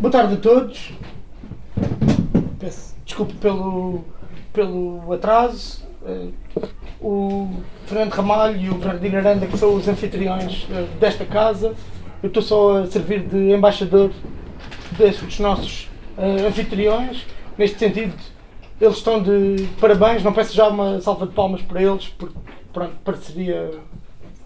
Boa tarde a todos. Peço desculpe pelo, pelo atraso. Uh, o Fernando Ramalho e o Bernardino Aranda, que são os anfitriões uh, desta casa. Eu estou só a servir de embaixador destes nossos uh, anfitriões. Neste sentido, eles estão de parabéns. Não peço já uma salva de palmas para eles, porque pronto, pareceria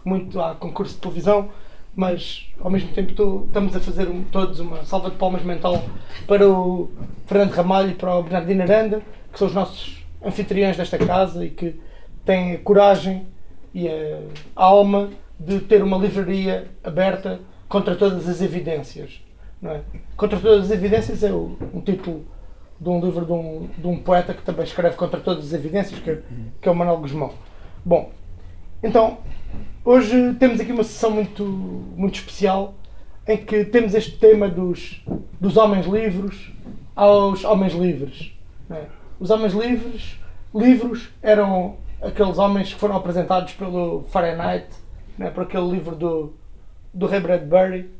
muito a concurso de televisão mas ao mesmo tempo estou, estamos a fazer um, todos uma salva de palmas mental para o Fernando Ramalho e para o Bernardino Aranda, que são os nossos anfitriões desta casa e que têm a coragem e a alma de ter uma livraria aberta contra todas as evidências. É? Contra todas as evidências é o, um título de um livro de um, de um poeta que também escreve contra todas as evidências, que é, que é o Manuel Guzmão. Bom, então Hoje temos aqui uma sessão muito, muito especial em que temos este tema dos, dos homens livres aos homens livres. É? Os homens livres, livros, eram aqueles homens que foram apresentados pelo Fahrenheit, é? por aquele livro do, do Ray Bradbury,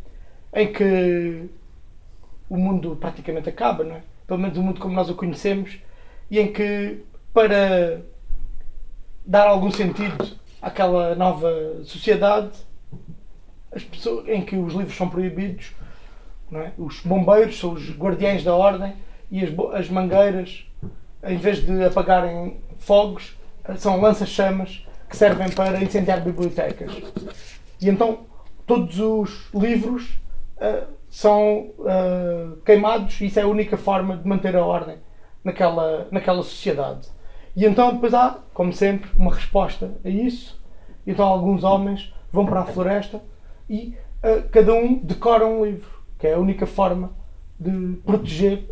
em que o mundo praticamente acaba, não é? pelo menos o mundo como nós o conhecemos, e em que para dar algum sentido àquela nova sociedade as pessoas, em que os livros são proibidos. É? Os bombeiros são os guardiães da ordem e as, as mangueiras, em vez de apagarem fogos, são lança-chamas que servem para incendiar bibliotecas. E então todos os livros uh, são uh, queimados e isso é a única forma de manter a ordem naquela, naquela sociedade. E então depois há, como sempre, uma resposta a isso. Então alguns homens vão para a floresta e uh, cada um decora um livro, que é a única forma de proteger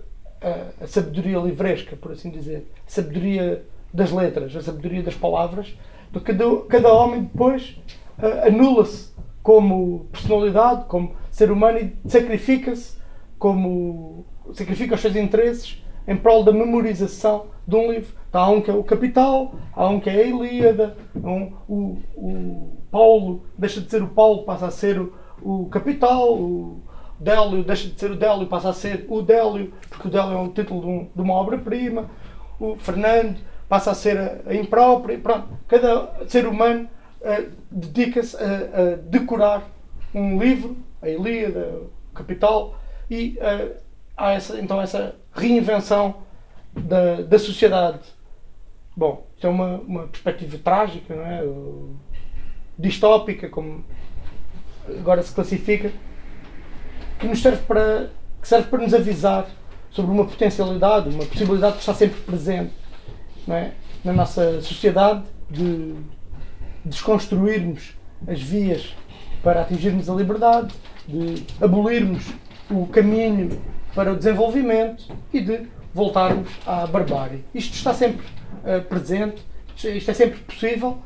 uh, a sabedoria livresca, por assim dizer. A sabedoria das letras, a sabedoria das palavras. Então, cada, cada homem depois uh, anula-se como personalidade, como ser humano e sacrifica-se como sacrifica os seus interesses em prol da memorização de um livro. Então, há um que é o Capital, há um que é a Ilíada, um, o, o Paulo deixa de ser o Paulo, passa a ser o, o Capital, o Délio deixa de ser o Délio, passa a ser o Délio, porque o Délio é um título de, um, de uma obra-prima, o Fernando passa a ser a, a imprópria, pronto. Cada ser humano uh, dedica-se a, a, decorar um livro, a Ilíada, o Capital, e uh, há essa, então essa reinvenção da, da sociedade. Bom, isso é uma, uma perspectiva trágica, não é? distópica, como agora se classifica, que nos serve para, que serve para nos avisar sobre uma potencialidade, uma possibilidade que está sempre presente não é? na nossa sociedade de desconstruirmos as vias para atingirmos a liberdade, de abolirmos o caminho para o desenvolvimento e de voltarmos à barbárie. Isto está sempre uh, presente, isto é sempre possível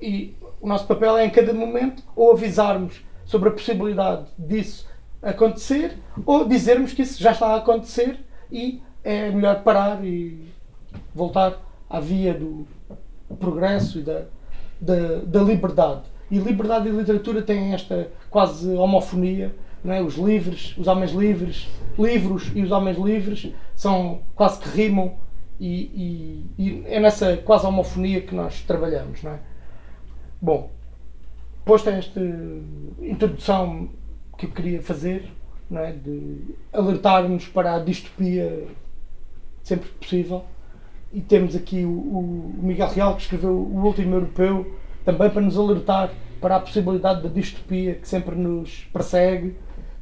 e o nosso papel é em cada momento ou avisarmos sobre a possibilidade disso acontecer ou dizermos que isso já está a acontecer e é melhor parar e voltar à via do progresso e da, da, da liberdade. E liberdade e literatura têm esta quase homofonia não é? os livres, os homens livres, livros e os homens livres são quase que rimam e, e, e, é nessa quase homofonia que nós trabalhamos. Não é? Bom, posta esta introdução que eu queria fazer, não é? de alertar-nos para a distopia sempre possível, e temos aqui o, o Miguel Real que escreveu O Último Europeu, também para nos alertar para a possibilidade da distopia que sempre nos persegue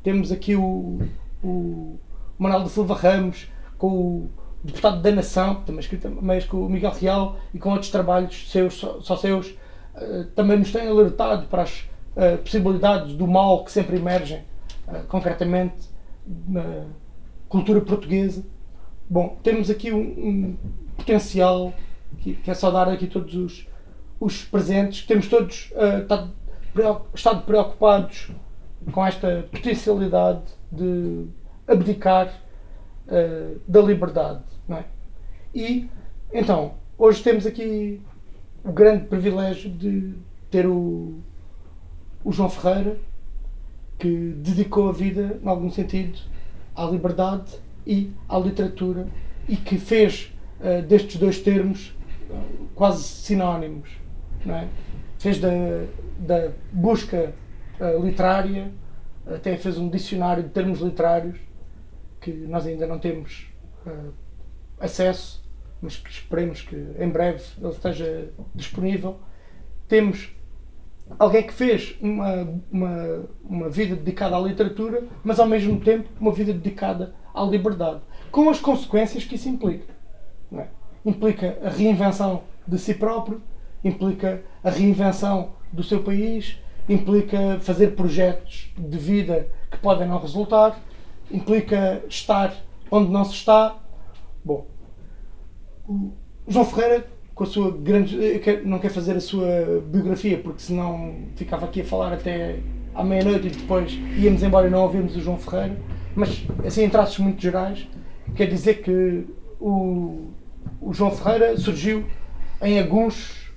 temos aqui o, o Manuel da Silva Ramos, com o deputado da Nação, também escrito mais com o Miguel Real e com outros trabalhos seus, só, seus, uh, também nos têm alertado para as uh, possibilidades do mal que sempre emergem, uh, concretamente na cultura portuguesa. Bom, temos aqui um, um potencial que, que, é só dar aqui todos os, os presentes, temos todos estado preocupados com esta potencialidade de abdicar uh, da liberdade. Não é? E então, hoje temos aqui o grande privilégio de ter o, o João Ferreira, que dedicou a vida, em algum sentido, à liberdade e à literatura e que fez uh, destes dois termos quase sinónimos. Não é? Fez da, da busca literária, até fez um dicionário de termos literários que nós ainda não temos uh, acesso, mas que esperemos que em breve ele esteja disponível. Temos alguém que fez uma, uma, uma vida dedicada à literatura, mas ao mesmo tempo uma vida dedicada à liberdade, com as consequências que isso implica. É? Implica a reinvenção de si próprio, implica a reinvenção do seu país, implica fazer projetos de vida que podem não resultar, implica estar onde não se está. Bom, João Ferreira, com a sua grande. não quer fazer a sua biografia, porque senão ficava aqui a falar até à meia-noite e depois íamos embora e não ouvimos o João Ferreira, mas assim em traços muito gerais, quer dizer que o, o João Ferreira surgiu em Aguns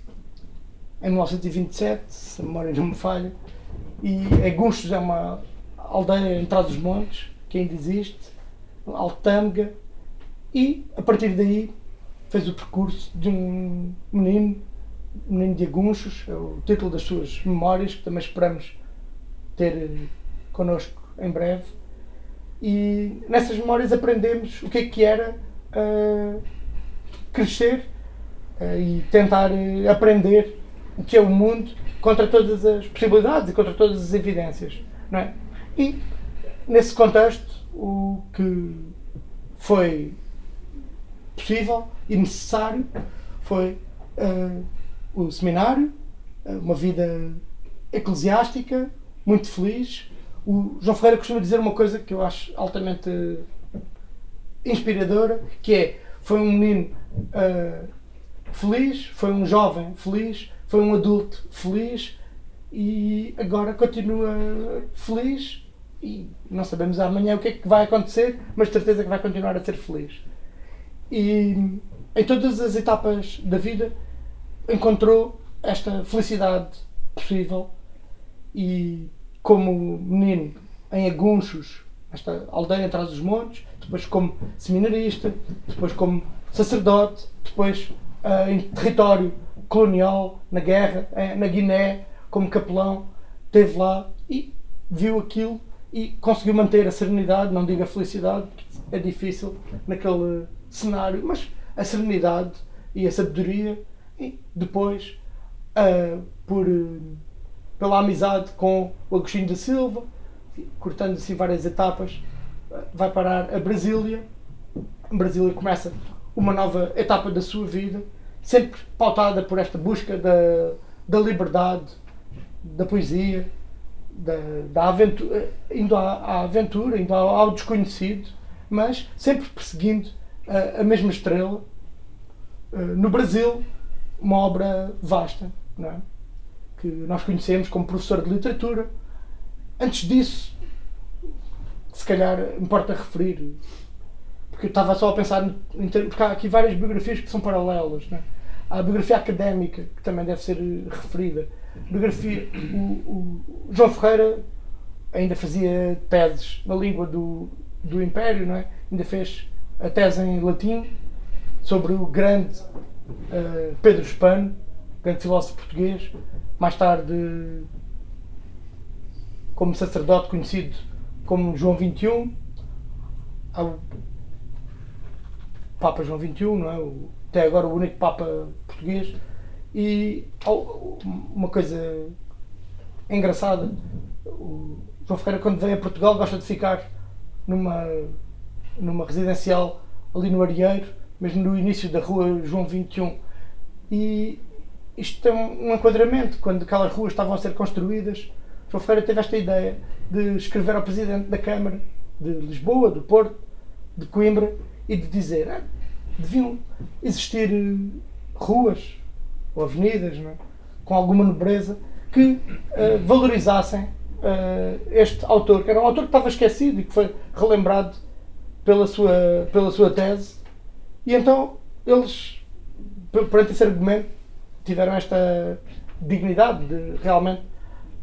em 1927, se a memória não me falha, e Agunchos é uma aldeia em trás dos montes, que ainda existe, Altâmega, e a partir daí fez o percurso de um menino, menino de Agunchos, é o título das suas memórias, que também esperamos ter connosco em breve. E nessas memórias aprendemos o que é que era uh, crescer uh, e tentar uh, aprender que é o mundo contra todas as possibilidades e contra todas as evidências. Não é? E nesse contexto, o que foi possível e necessário foi uh, o seminário, uh, uma vida eclesiástica, muito feliz. O João Ferreira costuma dizer uma coisa que eu acho altamente inspiradora, que é foi um menino uh, feliz, foi um jovem feliz, foi um adulto feliz e agora continua feliz e não sabemos amanhã o que é que vai acontecer, mas certeza que vai continuar a ser feliz. E em todas as etapas da vida encontrou esta felicidade possível e como menino em Agunchos, esta aldeia atrás dos montes, depois como seminarista, depois como sacerdote, depois uh, em território colonial, na guerra, eh, na Guiné, como capelão, esteve lá e viu aquilo e conseguiu manter a serenidade, não digo a felicidade, é difícil naquele cenário, mas a serenidade e a sabedoria e depois uh, por, uh, pela amizade com o Agostinho da Silva, cortando assim várias etapas, uh, vai parar a Brasília. Brasília começa uma nova etapa da sua vida sempre pautada por esta busca da, da liberdade, da poesia, da, da aventura, indo à, à, aventura, indo ao, ao, desconhecido, mas sempre perseguindo a, a mesma estrela. Uh, no Brasil, uma obra vasta, não é? que nós conhecemos como professor de literatura. Antes disso, se calhar importa referir, porque eu estava só a pensar, porque há aqui várias biografias que são paralelas. Não é? Há a biografia académica, que também deve ser eh, referida. Biografia, o, o João Ferreira ainda fazia teses na língua do, do Império, não é? ainda fez a tese em latim sobre o grande uh, Pedro Espano, grande filósofo português, mais tarde como sacerdote conhecido como João XXI, ao Papa João XXI, não é? O, até agora o único Papa português. E uma coisa engraçada, o João Ferreira quando vem a Portugal gosta de ficar numa, numa residencial ali no Arieiro, mesmo no início da rua João 21. E isto tem um enquadramento, quando aquelas ruas estavam a ser construídas, João Ferreira teve esta ideia de escrever ao Presidente da Câmara de Lisboa, do Porto, de Coimbra, e de dizer ah, deviam existir eh, ruas ou avenidas é? com alguma nobreza que uh, valorizassem uh, este autor, que era um autor que estava esquecido e que foi relembrado pela sua, pela sua tese. E então eles, perante esse argumento, tiveram esta dignidade de realmente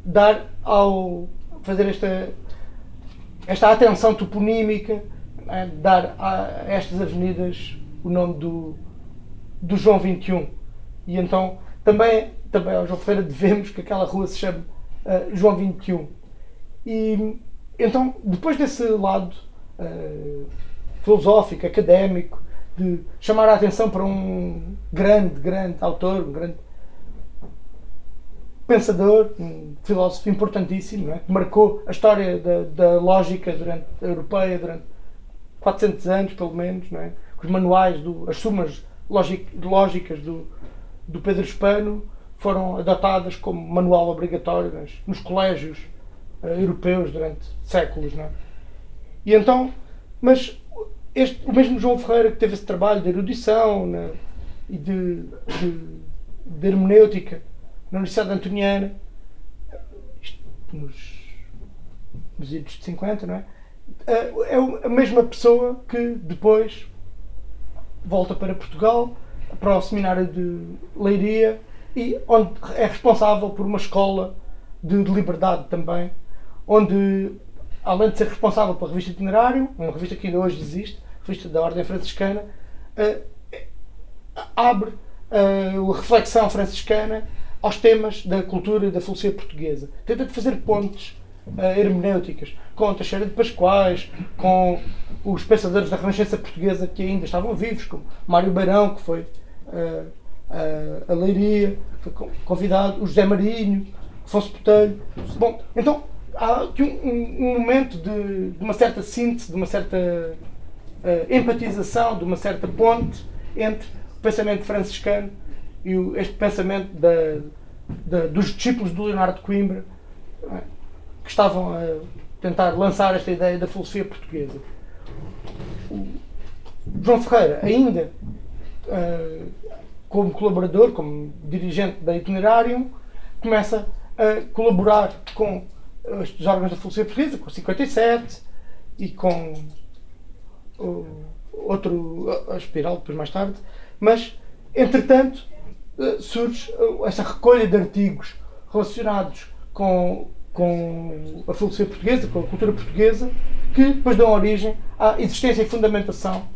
dar ao fazer esta esta atenção toponímica, é? dar a estas avenidas o nome do, do João 21. E então também, também ao João Ferreira devemos que aquela rua se chame uh, João 21. E então, depois desse lado uh, filosófico, académico, de chamar a atenção para um grande, grande autor, um grande pensador, um filósofo importantíssimo, é? que marcou a história da, da, lógica durante, europeia durante 400 anos, pelo menos, não é? Os manuais, do, as sumas lógicas do, do Pedro Hispano foram adotadas como manual obrigatório nos, nos colégios uh, europeus durante séculos. Não é? E então, mas este, o mesmo João Ferreira que teve esse trabalho de erudição né, e de, de, de hermenêutica na Universidade Antoniana, nos, nos idos de 50, não é? Eh, é a mesma pessoa que depois volta para Portugal, para o seminário de Leiria, e onde é responsável por uma escola de, de liberdade também, onde, além de ser responsável pela revista Itinerário, uma revista que ainda hoje existe, revista da Ordem Franciscana, uh, abre uh, a reflexão franciscana aos temas da cultura e da filosofia portuguesa. Tenta de fazer pontes hermenêuticas com Teixeira de Pascoais, com os pensadores da Renascença portuguesa que ainda estavam vivos, como Mário Beirão, que foi uh, uh, a Leiria, foi convidado, o José Marinho, Afonso Botelho. Bom, então há aqui um, um, momento de, de, uma certa síntese, de uma certa uh, empatização, de uma certa ponte entre o pensamento franciscano e o, este pensamento da, da, dos discípulos do Leonardo Coimbra, é? Que estavam a tentar lançar esta ideia da filosofia portuguesa. O João Ferreira, ainda uh, como colaborador, como dirigente da Itinerário, começa a colaborar com estes órgãos da filosofia portuguesa, com o 57 e com o, outro, a Espiral, depois mais tarde, mas, entretanto, eh, surge essa recolha de artigos relacionados com com a filosofia portuguesa, com a cultura portuguesa, que depois dão origem à existência e fundamentação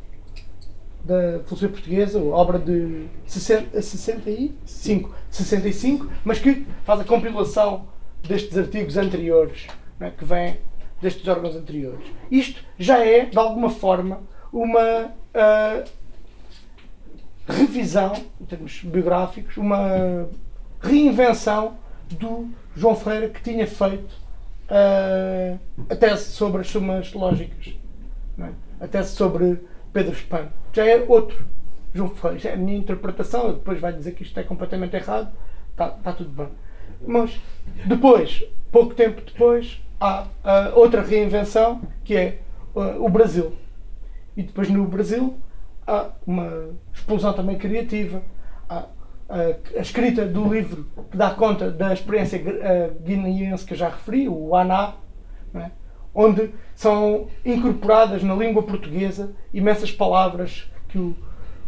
da filosofia portuguesa, obra de 60, 65, 65, mas que faz a compilação destes artigos anteriores, né, que vêm destes órgãos anteriores. Isto já é, de alguma forma, uma uh, revisão, em termos biográficos, uma reinvenção do João Ferreira que tinha feito uh, a tese sobre as sumas lógicas, é? a tese sobre Pedro Espano. Já é outro João Ferreira, já é a minha interpretação, depois vai dizer que isto é completamente errado, está tá tudo bem. Mas depois, pouco tempo depois, há uh, outra reinvenção que é uh, o Brasil. E depois no Brasil há uma explosão também criativa, há a, escrita do livro que dá conta da experiência guineense que eu já referi, o ANA, é? onde são incorporadas na língua portuguesa imensas palavras que o,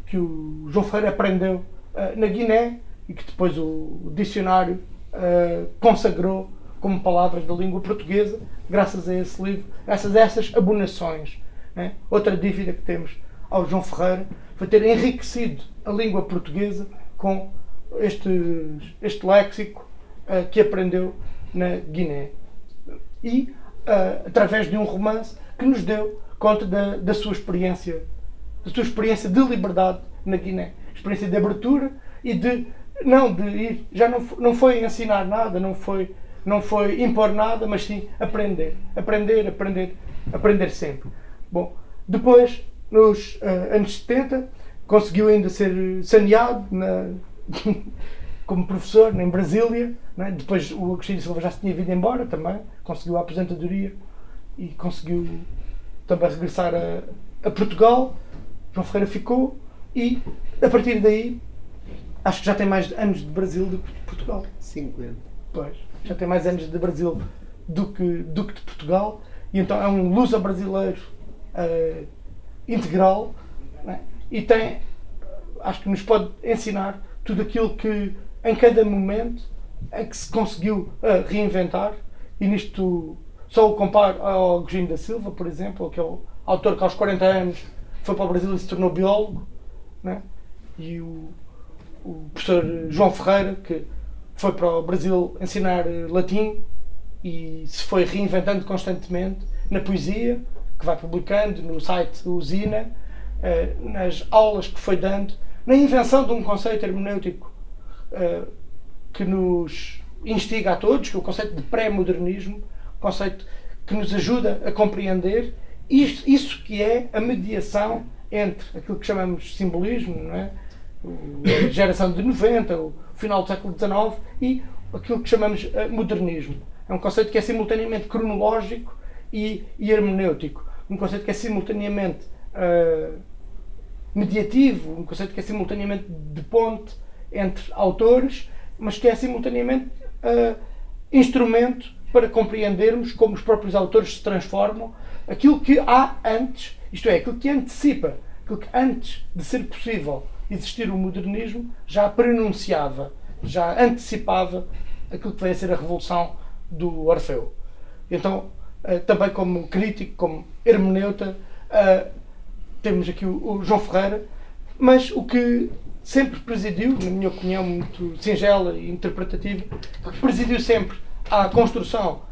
que o João Ferreira aprendeu uh, na Guiné e que depois o, o dicionário uh, consagrou como palavras da língua portuguesa, graças a esse livro, essas essas abonações. É? Outra dívida que temos ao João Ferreira foi ter enriquecido a língua portuguesa com este, este léxico uh, que aprendeu na Guiné. E uh, através de um romance que nos deu conta da, da sua experiência, da sua experiência de liberdade na Guiné. Experiência de abertura e de não de ir, já não, não foi ensinar nada, não foi, não foi impor nada, mas sim aprender. Aprender, aprender, aprender sempre. Bom, depois, nos uh, anos 70, conseguiu ainda ser saneado na, como professor em Brasília. É? Depois o Agostinho Silva já se tinha vindo embora também, conseguiu a aposentadoria e conseguiu também regressar a, a Portugal. João Ferreira ficou e a partir daí acho que já tem mais anos de Brasil do que de Portugal. 50. Pois, já tem mais anos de Brasil do que, do que de Portugal. E então é um luso brasileiro uh, integral é? E tem acho que nos pode ensinar tudo aquilo que em cada momento em que se conseguiu uh, reinventar e nisto só o comparo ao Agostinho da Silva, por exemplo, aquele autor que aos 40 anos foi para o Brasil e se tornou biólogo, né? e o, o professor João Ferreira, que foi para o Brasil ensinar latim e se foi reinventando constantemente na poesia, que vai publicando no site Usina, eh, nas aulas que foi dando, na invenção de um conceito hermenêutico eh, que nos instiga a todos, que é o conceito de pré-modernismo, conceito que nos ajuda a compreender isso, isso que é a mediação entre aquilo que chamamos de simbolismo, é? a geração de 90, o final do século XIX, e aquilo que chamamos de modernismo. É um conceito que é simultaneamente cronológico e, e hermenêutico. Um conceito que é simultaneamente uh, mediativo, um conceito que é simultaneamente de ponte entre autores, mas que é simultaneamente uh, instrumento para compreendermos como os próprios autores se transformam, aquilo que há antes, isto é, aquilo que antecipa, aquilo que antes de ser possível existir o modernismo já prenunciava, já antecipava aquilo que vai ser a revolução do Orfeu. Então, uh, também como crítico, como hermeneuta, uh, temos aqui o, o, João Ferreira, mas o que sempre presidiu, na minha opinião muito singela e interpretativa, presidiu sempre à construção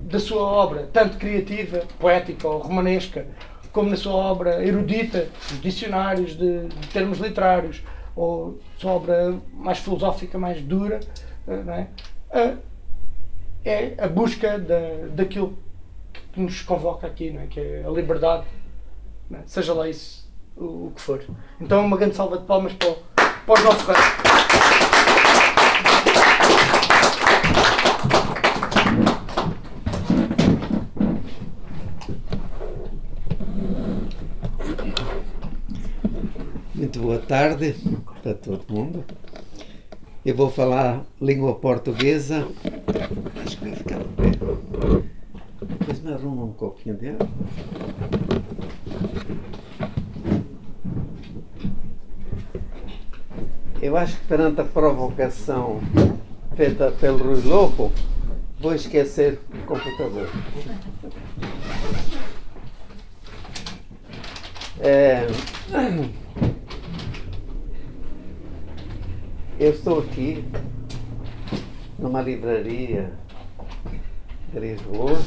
da sua obra, tanto criativa, poética ou romanesca, como na sua obra erudita, os dicionários de, de termos literários, ou sua obra mais filosófica, mais dura, eh, é? é a busca da, daquilo que nos convoca aqui, é? que é a liberdade? Seja lá isso o, o, que for. Então, uma grande salva de palmas para para o nosso rei. Muito boa tarde para todo mundo. Eu vou falar língua portuguesa. Acho que vai ficar bem. Depois me arruma um pouquinho de água. Eu acho que perante a provocação feita pelo Rui Lopo, vou esquecer o computador. É... Eu estou aqui numa livraria de Lisboa,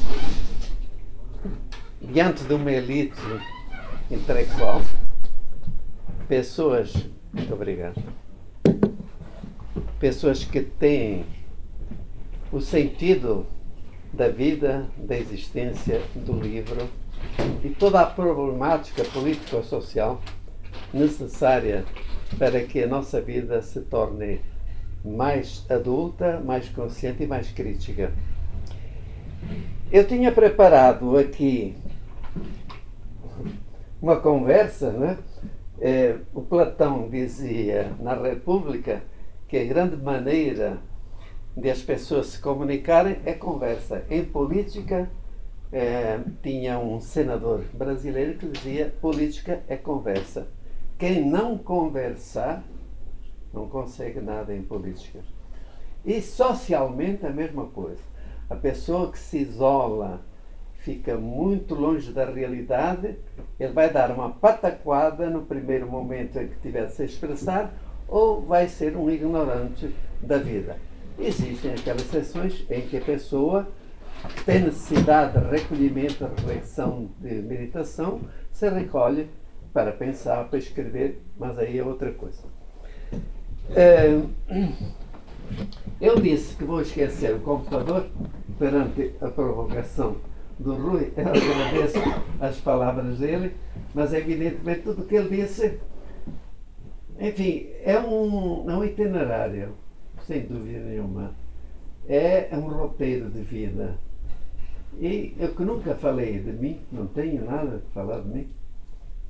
diante de uma elite intelectual, pessoas, muito obrigado, pessoas que têm o sentido da vida, da existência, do livro e toda a problemática político-social necessária para que a nossa vida se torne mais adulta, mais consciente e mais crítica. Eu tinha preparado aqui uma conversa, né? É, o Platão dizia na República que a grande maneira de as pessoas se comunicarem é conversa. Em política, é, tinha um senador brasileiro que dizia: política é conversa. Quem não conversar não consegue nada em política. E socialmente a mesma coisa. A pessoa que se isola, fica muito longe da realidade, ele vai dar uma pataquada no primeiro momento em que tiver de se expressar, ou vai ser um ignorante da vida. Existem aquelas sessões em que a pessoa tem necessidade de recolhimento, de reflexão, de meditação, se recolhe para pensar, para escrever, mas aí é outra coisa. É, eu disse que vou esquecer o computador perante a provocação do Rui. Eu agradeço as palavras dele, mas evidentemente tudo o que ele disse, enfim, é um, é um itinerário, sem dúvida nenhuma. É um roteiro de vida. E eu que nunca falei de mim, não tenho nada de falar de mim,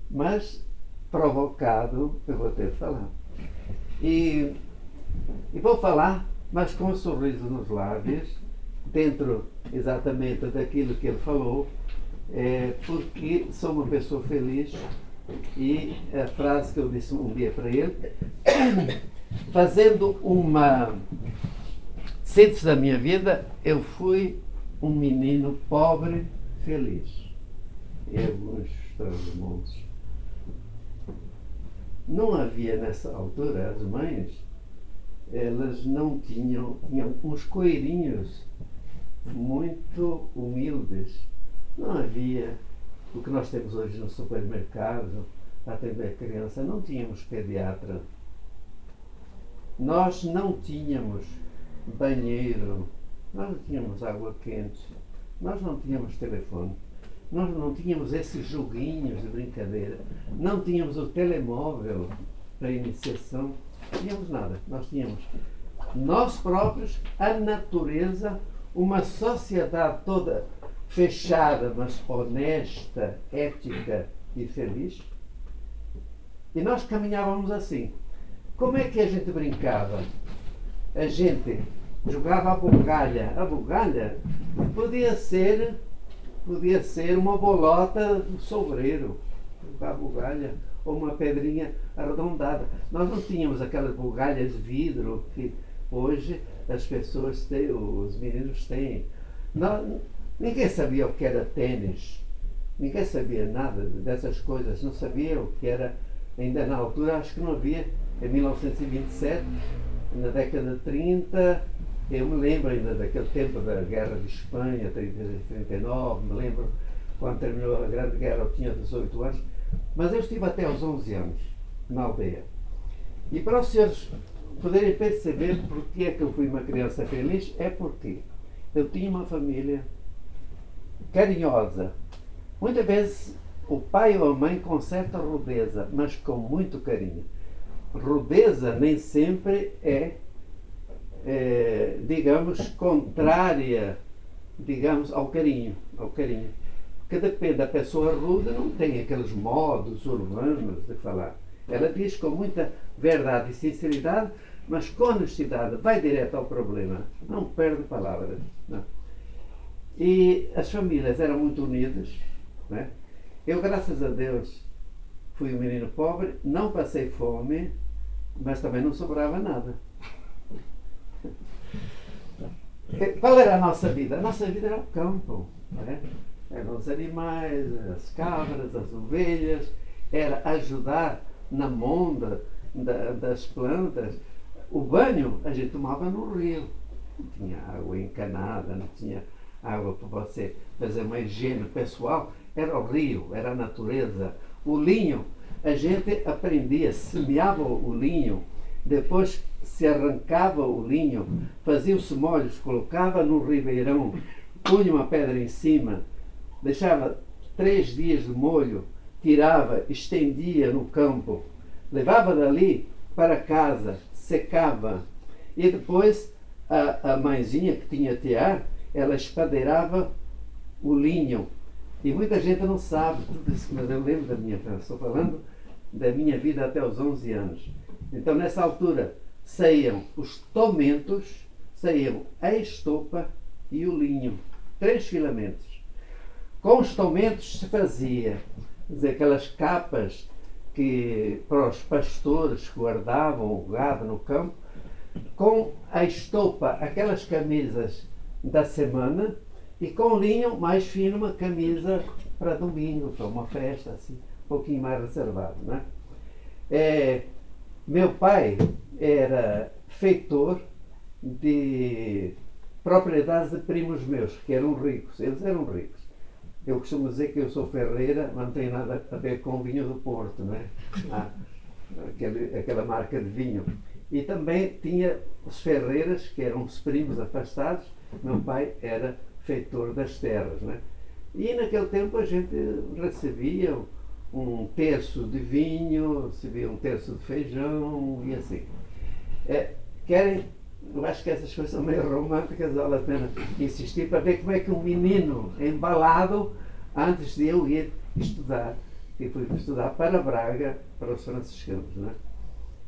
mas provocado eu vou ter de falar. E, e vou falar, mas com um sorriso nos lábios, dentro exatamente daquilo que ele falou, é, porque sou uma pessoa feliz e a frase que eu disse um dia para ele, fazendo uma síntese da minha vida, eu fui um menino pobre feliz. Em alguns mundos. Não havia nessa altura, as mães, elas não tinham, tinham uns coelhinhos muito humildes. Não havia o que nós temos hoje no supermercado, atender criança, não tínhamos pediatra. Nós não tínhamos banheiro, nós não tínhamos água quente, nós não tínhamos telefone, nós não tínhamos esses joguinhos de brincadeira, não tínhamos o telemóvel para iniciação, não tínhamos nada. Nós tínhamos nós próprios, a natureza, uma sociedade toda fechada, mas honesta, ética e feliz. E nós caminhávamos assim. Como é que a gente brincava? A gente jogava a bugalha. A bugalha podia ser, podia ser uma bolota do sobreiro, a bugalha, ou uma pedrinha arredondada. Nós não tínhamos aquelas bugalhas de vidro que hoje as pessoas têm, os meninos têm. Não, ninguém sabia o que era tênis, ninguém sabia nada dessas coisas, não sabia o que era ainda na altura acho que não havia, em 1927, na década de 30, eu me lembro ainda daquele tempo da Guerra de Espanha, 39, me lembro quando terminou a Grande Guerra, eu tinha 18 anos, mas eu estive até aos 11 anos na aldeia. E para os senhores poderem perceber porque é que eu fui uma criança feliz, é porque eu tinha uma família carinhosa. Muitas vezes o pai ou a mãe com certa rudeza, mas com muito carinho. Rudeza nem sempre é, é, digamos, contrária, digamos, ao carinho, ao carinho. Porque depende da pessoa rude, não tem aqueles modos urbanos de falar. Ela diz com muita verdade e sinceridade, mas com honestidade, vai direto ao problema, não perde palavras. Não. E as famílias eram muito unidas, né? Eu, graças a Deus, fui um menino pobre, não passei fome, mas também não sobrava nada. Qual era a nossa vida? A nossa vida era o campo. Né? Eram os animais, as cabras, as ovelhas, era ajudar na monda da, das plantas. O banho a gente tomava no rio. Não tinha água encanada, não tinha água para você fazer uma higiene pessoal era o rio, era a natureza. O linho, a gente aprendia, semeava o linho, depois se arrancava o linho, fazia-se molhos, colocava no ribeirão, punha uma pedra em cima, deixava três dias de molho, tirava, estendia no campo, levava dali para casa, secava e depois a, a mãezinha que tinha tear, ela espadeirava o linho e muita gente não sabe tudo isso, mas eu lembro da minha. Estou falando da minha vida até os 11 anos. Então, nessa altura, saíam os tomentos, saíam a estopa e o linho. Três filamentos. Com os tomentos se fazia dizer, aquelas capas que para os pastores guardavam o gado no campo. Com a estopa, aquelas camisas da semana e com linho mais fino, uma camisa para domingo, para uma festa, assim, um pouquinho mais reservado. Né? É, meu pai era feitor de propriedades de primos meus, que eram ricos. Eles eram ricos. Eu costumo dizer que eu sou ferreira, mas não tem nada a ver com o vinho do Porto, né? Ah, aquele, aquela marca de vinho. E também tinha os ferreiras, que eram os primos afastados. Meu pai era feitor das terras. Né? E naquele tempo a gente recebia um terço de vinho, recebia um terço de feijão e assim. É, querem, eu acho que essas coisas são meio românticas, vale a pena insistir para ver como é que um menino embalado, antes de eu ir estudar, e fui estudar para Braga, para os franciscanos, né?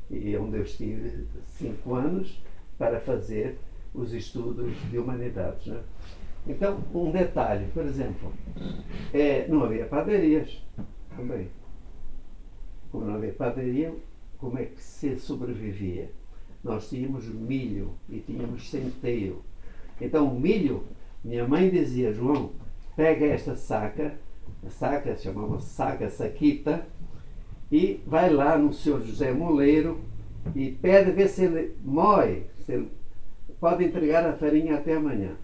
e onde eu estive cinco anos para fazer os estudos de humanidades. Né? Então, um detalhe, por exemplo, é, não havia padarias também. Como não havia padaria, como é que se sobrevivia? Nós tínhamos milho e tínhamos centeio. Então, o milho Minha mãe dizia, João, pega esta saca, a saca chamava saca saquita, e vai lá no senhor José Moleiro e pede ver se ele moe, se ele pode entregar a farinha até amanhã.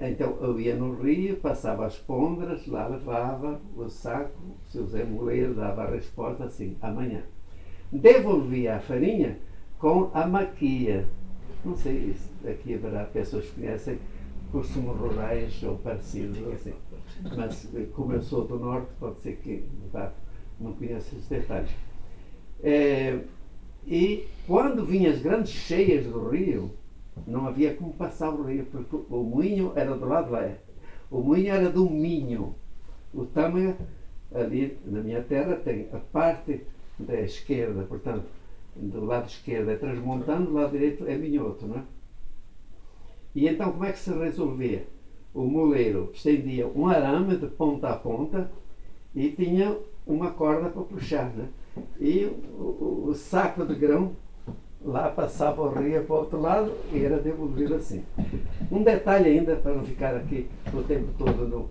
Então eu ia no rio, passava as pondras, lá levava o saco, o seu Zé Moleiro dava a resposta assim, amanhã. Devolvia a farinha com a maquia. Não sei se aqui haverá pessoas que conhecem costumes rurais ou parecidos, assim. mas como eu sou do norte, pode ser que não conheça esses detalhes. É, e quando vinham as grandes cheias do rio, não havia como passar o rio, porque o moinho era do lado lá. O moinho era do Minho. O Tâmega, ali na minha terra, tem a parte da esquerda, portanto, do lado esquerdo é transmontano, do lado direito é minhoto, não é? E então como é que se resolvia? O moleiro estendia um arame de ponta a ponta e tinha uma corda para puxar, né? E o, o saco de grão lá passava o rio para o outro lado e era devolvido assim. Um detalhe ainda, para não ficar aqui o tempo todo no,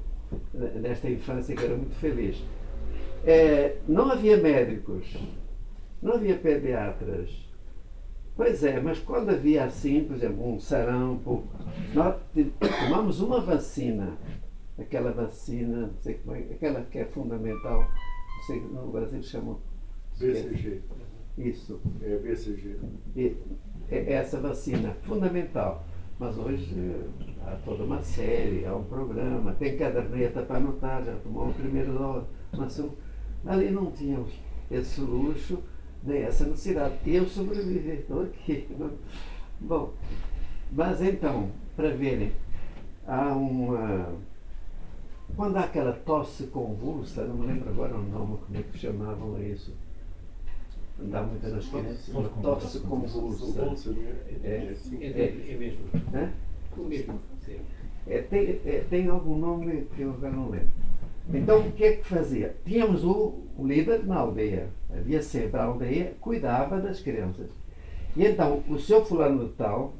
nesta infância que era muito feliz. É, não havia médicos, não havia pediatras. Pois é, mas quando havia assim, por exemplo, um sarampo, nós tomamos uma vacina, aquela vacina, não sei como é, aquela que é fundamental, não sei, no Brasil chamam. BCG. Isso. É BCG. E, é essa vacina fundamental. Mas hoje há toda uma série, há um programa, tem caderneta para anotar, já tomou o primeiro dose. Mas ali não tínhamos esse luxo, nem essa necessidade. Eu sobrevivi, estou aqui. Bom, mas então, para verem, há uma. Quando há aquela tosse convulsa, não me lembro agora o nome, como é que chamavam isso dá muita nas crianças, uma tosse convulsa. É, É, É, é mesmo. O mesmo. Sim. É, tem, é, tem algum nome que eu agora não lembro. Então o que é que fazia? Tínhamos o, o líder na aldeia. Havia sempre a aldeia, cuidava das crianças. E então o seu fulano de tal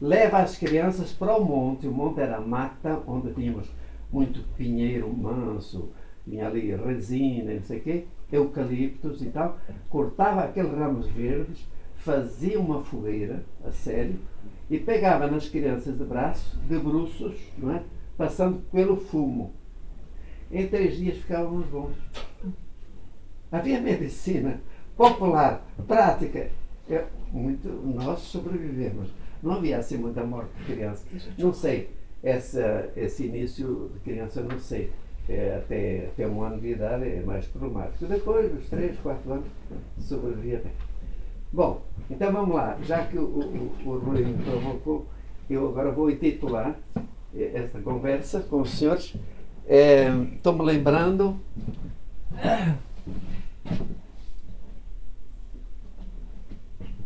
leva as crianças para o monte. O monte era mata onde tínhamos muito pinheiro manso, tinha ali resina, não sei o quê, eucaliptos e tal. Cortava aqueles ramos verdes, fazia uma fogueira, a sério, e pegava nas crianças de braço, de bruços, não é? passando pelo fumo. Em três dias ficávamos bons. Havia medicina popular, prática. É, muito, nós sobrevivemos. Não havia assim muita morte de criança. Não sei, essa, esse início de criança, não sei. É, até, até um ano de idade é mais problemático. Depois, dos três, quatro anos, sobrevivia bem. Bom, então vamos lá. Já que o, o, o Rui me provocou, eu agora vou intitular esta conversa com os senhores. Estou-me é, lembrando.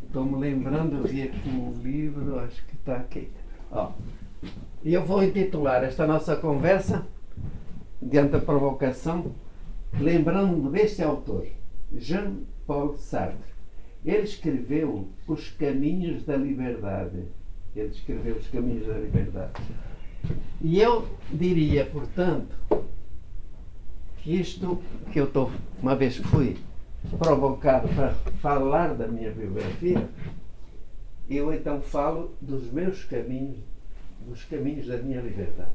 Estou-me lembrando, eu vi aqui um livro, acho que está aqui. Ó, e eu vou intitular esta nossa conversa, diante da provocação, lembrando deste autor, Jean-Paul Sartre. Ele escreveu Os Caminhos da Liberdade. Ele escreveu Os Caminhos da Liberdade. E eu diria, portanto, que isto que eu estou, uma vez fui provocado para falar da minha biografia, eu então falo dos meus caminhos, dos caminhos da minha liberdade.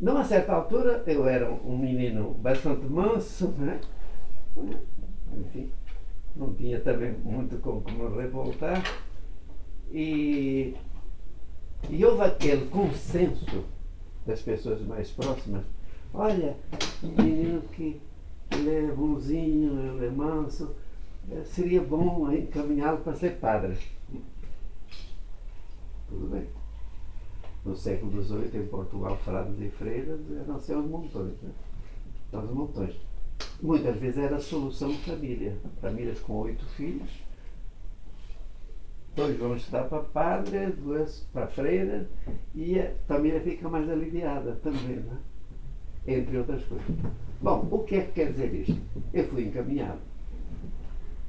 Numa certa altura, eu era um menino bastante manso, né? enfim, não tinha também muito com que me revoltar, e, e houve aquele consenso das pessoas mais próximas: olha, um menino que ele é bonzinho, ele é manso, seria bom encaminhá-lo para ser padre. Tudo bem. No século XVIII, em Portugal, frades e freiras eram seus montões. Né? Aos montões. Muitas vezes era a solução de família. Famílias com oito filhos. Dois vão estudar para padre, duas para freira, e a família fica mais aliviada também, né? entre outras coisas. Bom, o que é que quer dizer isto? Eu fui encaminhado.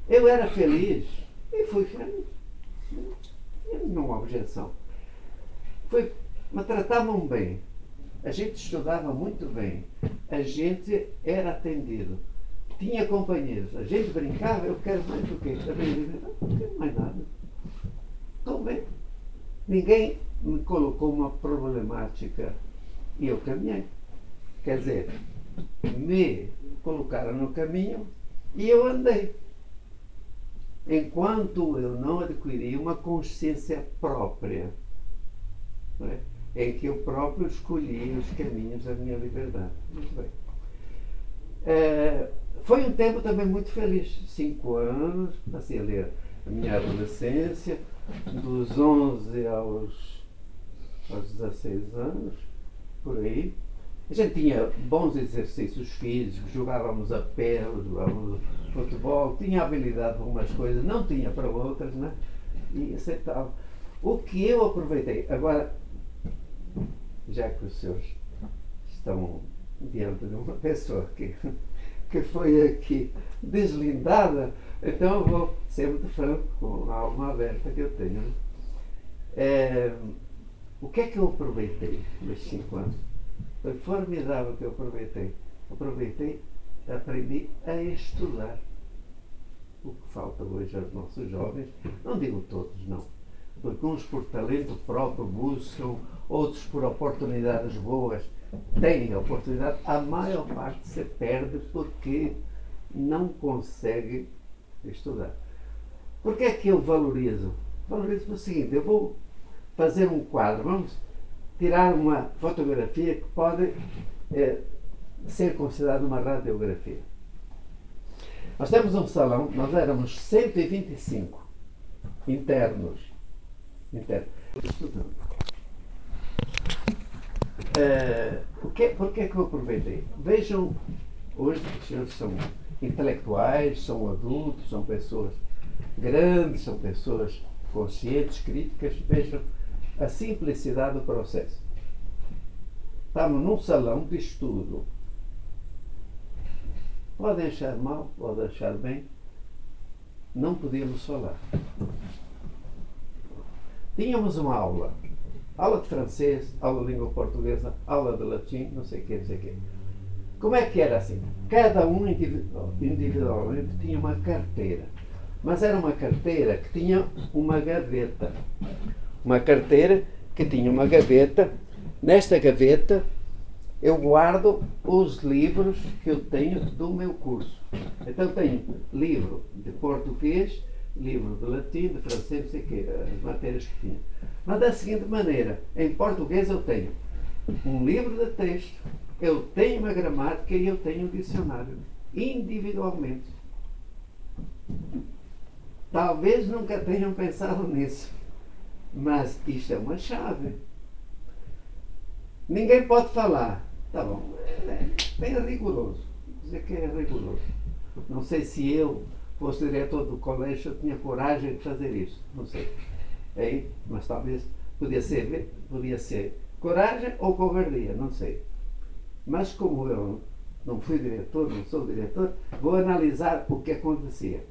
Eu era feliz e fui feliz. Não há objeção. Foi, me tratavam bem. A gente estudava muito bem. A gente era atendido. Tinha companheiros. A gente brincava, eu quero mais do quê? Eu não quero mais nada. Bem. Ninguém me colocou uma problemática e eu caminhei. Quer dizer, me colocaram no caminho e eu andei. Enquanto eu não adquiri uma consciência própria, né, em que eu próprio escolhi os caminhos da minha liberdade. Muito bem. É, foi um tempo também muito feliz. Cinco anos, passei a ler a minha adolescência, dos 11 aos, aos 16 anos, por aí. A gente tinha bons exercícios físicos, jogávamos a pé, jogávamos futebol, tinha habilidade para umas coisas, não tinha para outras, né? E aceitava. O que eu aproveitei, agora, já que os senhores estão diante de uma pessoa que, que foi aqui deslindada, então eu vou ser muito franco com a alma aberta que eu tenho. Né? É, o que é que eu aproveitei nesses cinco anos? Foi formidável que eu aproveitei. Aproveitei, aprendi a estudar. O que falta hoje aos nossos jovens, não digo todos, não. Porque uns por talento próprio buscam, outros por oportunidades boas têm oportunidade. A maior parte se perde porque não consegue estudar. Por que é que eu valorizo? Valorizo o seguinte, eu vou fazer um quadro, vamos tirar uma fotografia que pode é, ser considerada uma radiografia. Nós temos um salão, nós éramos 125 internos. internos estudando. É, o que, por que, que eu aproveitei? Vejam, hoje os senhores são intelectuais, são adultos, são pessoas grandes, são pessoas conscientes, críticas. Vejam a simplicidade do processo. Estamos num salão de estudo. Pode achar mal, pode achar bem. Não podíamos falar. Tínhamos uma aula. Aula de francês, aula de língua portuguesa, aula de latim, não sei o que, não sei o que. Como é que era assim? Cada um individualmente tinha uma carteira. Mas era uma carteira que tinha uma gaveta uma carteira que tinha uma gaveta. Nesta gaveta eu guardo os livros que eu tenho do meu curso. Então tenho livro de português, livro de latim, de francês, não sei o quê, as matérias que tinha. Mas da seguinte maneira, em português eu tenho um livro de texto, eu tenho uma gramática e eu tenho um dicionário, individualmente. Talvez nunca tenham pensado nisso. Mas isto é uma chave. Ninguém pode falar. Tá bom, é, bem rigoroso. Dizer que é rigoroso. Não sei se eu fosse diretor do colégio, eu tinha coragem de fazer isso. Não sei. Aí, mas talvez podia ser, podia ser coragem ou covardia, não sei. Mas como eu não fui diretor, não sou diretor, vou analisar o que acontecia.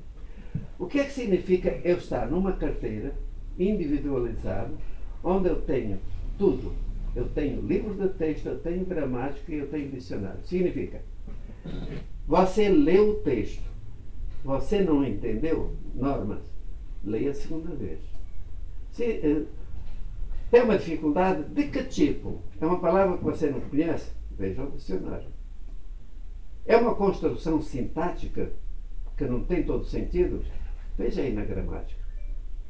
O que é que significa eu estar numa carteira individualizado, onde eu tenho tudo. Eu tenho livros de texto, eu tenho gramática e eu tenho dicionário. Significa, você leu o texto, você não entendeu normas, leia a segunda vez. Se eh, tem uma dificuldade, de que tipo? É uma palavra que você não conhece? Veja o dicionário. É uma construção sintática que não tem todo sentido? Veja aí na gramática.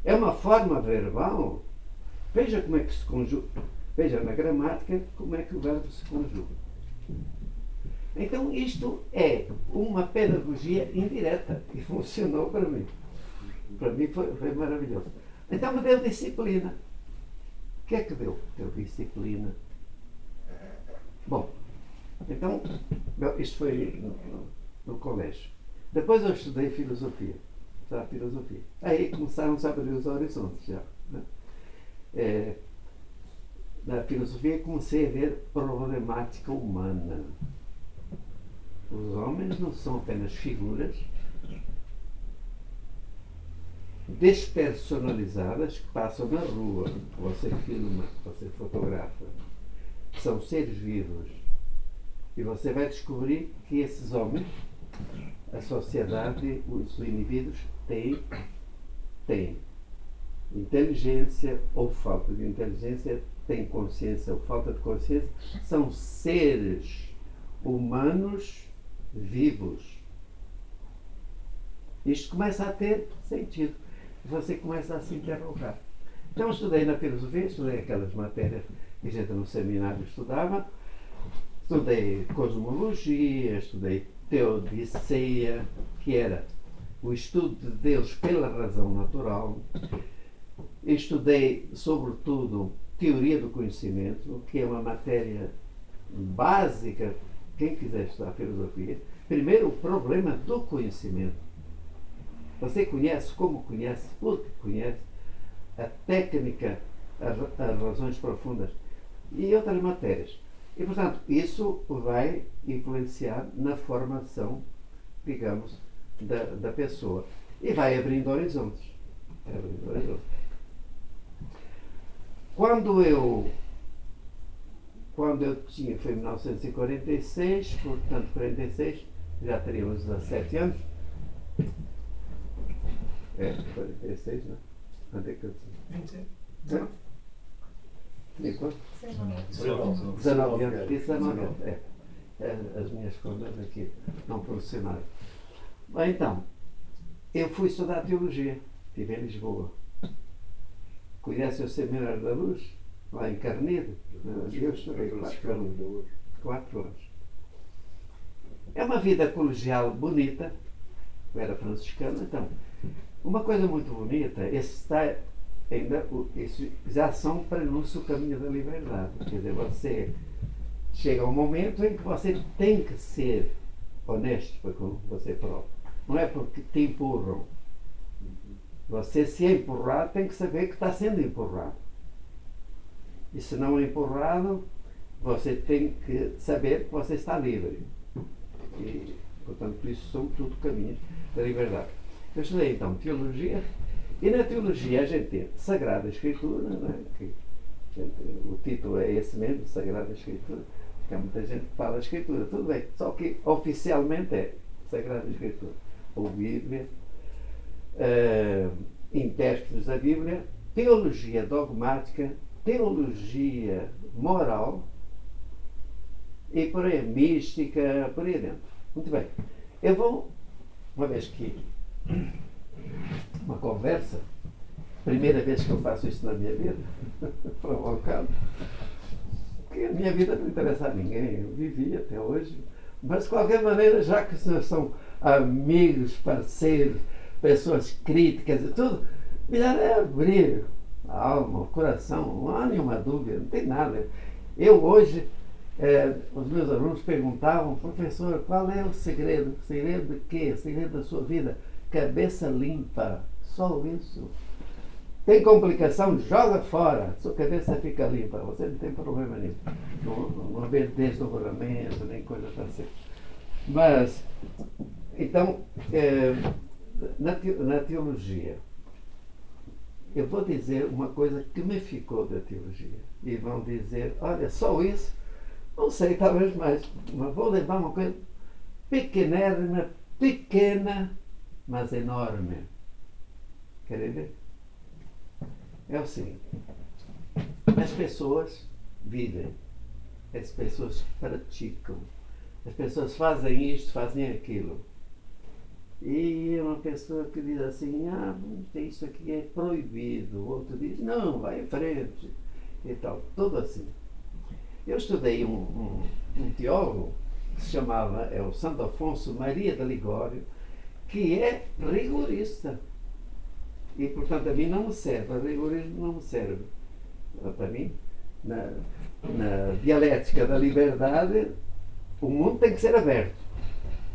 É uma forma verbal. Veja como é que se conjuga. Veja na gramática como é que o verbo se conjuga. Então isto é uma pedagogia indireta e funcionou para mim. Para mim foi, foi maravilhoso. Então me deu disciplina. O que é que deu? Deu disciplina. Bom, então, isto foi no, no, no colégio. Depois eu estudei filosofia a filosofia. Aí começaram a abrir os horizontes já. Né? É, na filosofia comecei a ver problemática humana. Os homens não são apenas figuras despersonalizadas que passam na rua, você filma, você fotografa. São seres vivos. E você vai descobrir que esses homens, a sociedade, os indivíduos, têm, têm inteligência ou falta de inteligência, têm consciência ou falta de consciência, são seres humanos vivos. Isto começa a ter sentido. Você começa a se interrogar. Então, estudei na filosofia, estudei aquelas matérias que a gente no seminário estudava, estudei cosmologia, estudei teodiceia, que era o estudo de Deus pela razão natural. Estudei, sobretudo, teoria do conhecimento, que é uma matéria básica, quem quiser estudar filosofia. Primeiro, o problema do conhecimento. Você conhece como conhece, porque conhece a técnica, as, as razões profundas e outras matérias. E, portanto, isso vai influenciar na formação, digamos, da, da pessoa. E vai abrindo horizontes. Vai abrindo horizontes. Quando eu quando eu tinha, foi em 1946, portanto 46, já teria uns 17 anos. É, 46, né? Quanto é que eu tinha? 27. Quanto? 19. 19 anos. 19 anos, é. As minhas contas aqui não funcionaram. Bem, então, eu fui estudar teologia. Estive em Lisboa. Conhece o Seminário da Luz? Lá em Carneiro? Eu estudei quatro anos. Quatro anos. É uma vida colegial bonita. Eu era franciscano, então. Uma coisa muito bonita, esse está ainda, isso já são prenúncio do caminho da liberdade. Quer dizer, você chega um momento em que você tem que ser honesto com você próprio. Não é porque te empurram. Você se é empurrado tem que saber que está sendo empurrado. E se não é empurrado, você tem que saber que você está livre. E, portanto, isso são tudo caminhos da liberdade. Eu estudei então teologia, e na teologia a gente tem Sagrada Escritura, não é? que, o título é esse mesmo, Sagrada Escritura, porque há muita gente que fala Escritura, tudo bem, só que oficialmente é Sagrada Escritura, ou Bíblia, eh, intérpretes da Bíblia, teologia dogmática, teologia moral e por aí, mística, por aí dentro. Muito bem. Eu vou, uma vez que uma conversa, primeira vez que eu faço isso na minha vida, provocado, porque a minha vida não interessa a ninguém, eu vivi até hoje, mas de qualquer maneira, já que são amigos, parceiros, pessoas críticas e tudo, melhor é abrir a alma, o coração, não há nenhuma dúvida, não tem nada. Eu hoje, eh, os meus alunos perguntavam, professor, qual é o segredo? O segredo de quê? O segredo da sua vida? Cabeça limpa, só isso. Tem complicação, joga fora. Sua cabeça fica limpa, você não tem problema nenhum. Não, não haver desdobramento, nem coisa assim. Mas, então, eh, na, na teologia, eu vou dizer uma coisa que me ficou da teologia. E vão dizer, olha, só isso? Não sei, talvez mais. Mas vou levar uma coisa pequenérrima, pequena, mas enorme. Querem ver? É o seguinte. As pessoas vivem. As pessoas praticam. As pessoas fazem isto, fazem aquilo. E uma pessoa que diz assim, ah, isso aqui é proibido. O outro diz, não, vai em frente. E tal, tudo assim. Eu estudei um, um, um teólogo que se chamava, é o Santo Afonso Maria de Ligório, que é rigorista. E, portanto, a mim não me serve, o rigorismo não me serve. Para mim, na, na dialética da liberdade, o mundo tem que ser aberto.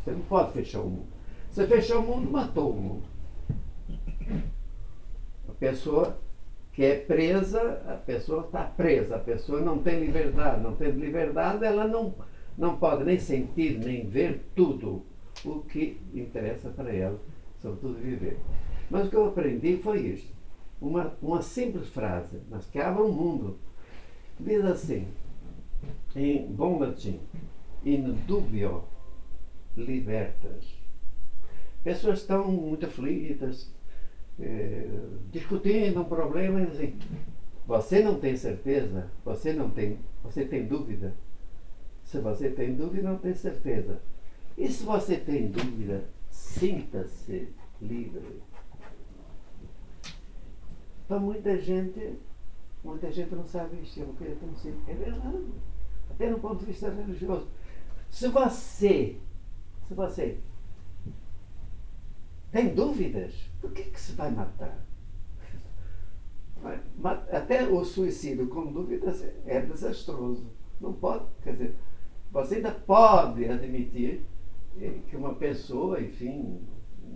Você não pode fechar o mundo. Você fechar o mundo, matou o mundo. A pessoa que é presa, a pessoa está presa, a pessoa não tem liberdade. Não tem liberdade, ela não, não pode nem sentir, nem ver tudo o que interessa para ela, sobretudo viver. Mas o que eu aprendi foi isto. Uma, uma simples frase, mas que abre um mundo. Diz assim, em bom latim, in dubio libertas. Pessoas estão muito aflitas, eh, discutindo um problema e dizem, você não tem certeza, você não tem, você tem dúvida. Se você tem dúvida, não tem certeza. E se você tem dúvida, sinta-se livre. Para muita gente, muita gente não sabe isto, coisa tão simples. É verdade. Até no ponto de vista religioso. Se você, se você tem dúvidas, por que, que se vai matar? Até o suicídio com dúvidas é desastroso. Não pode, quer dizer, você ainda pode admitir eh, que uma pessoa, enfim,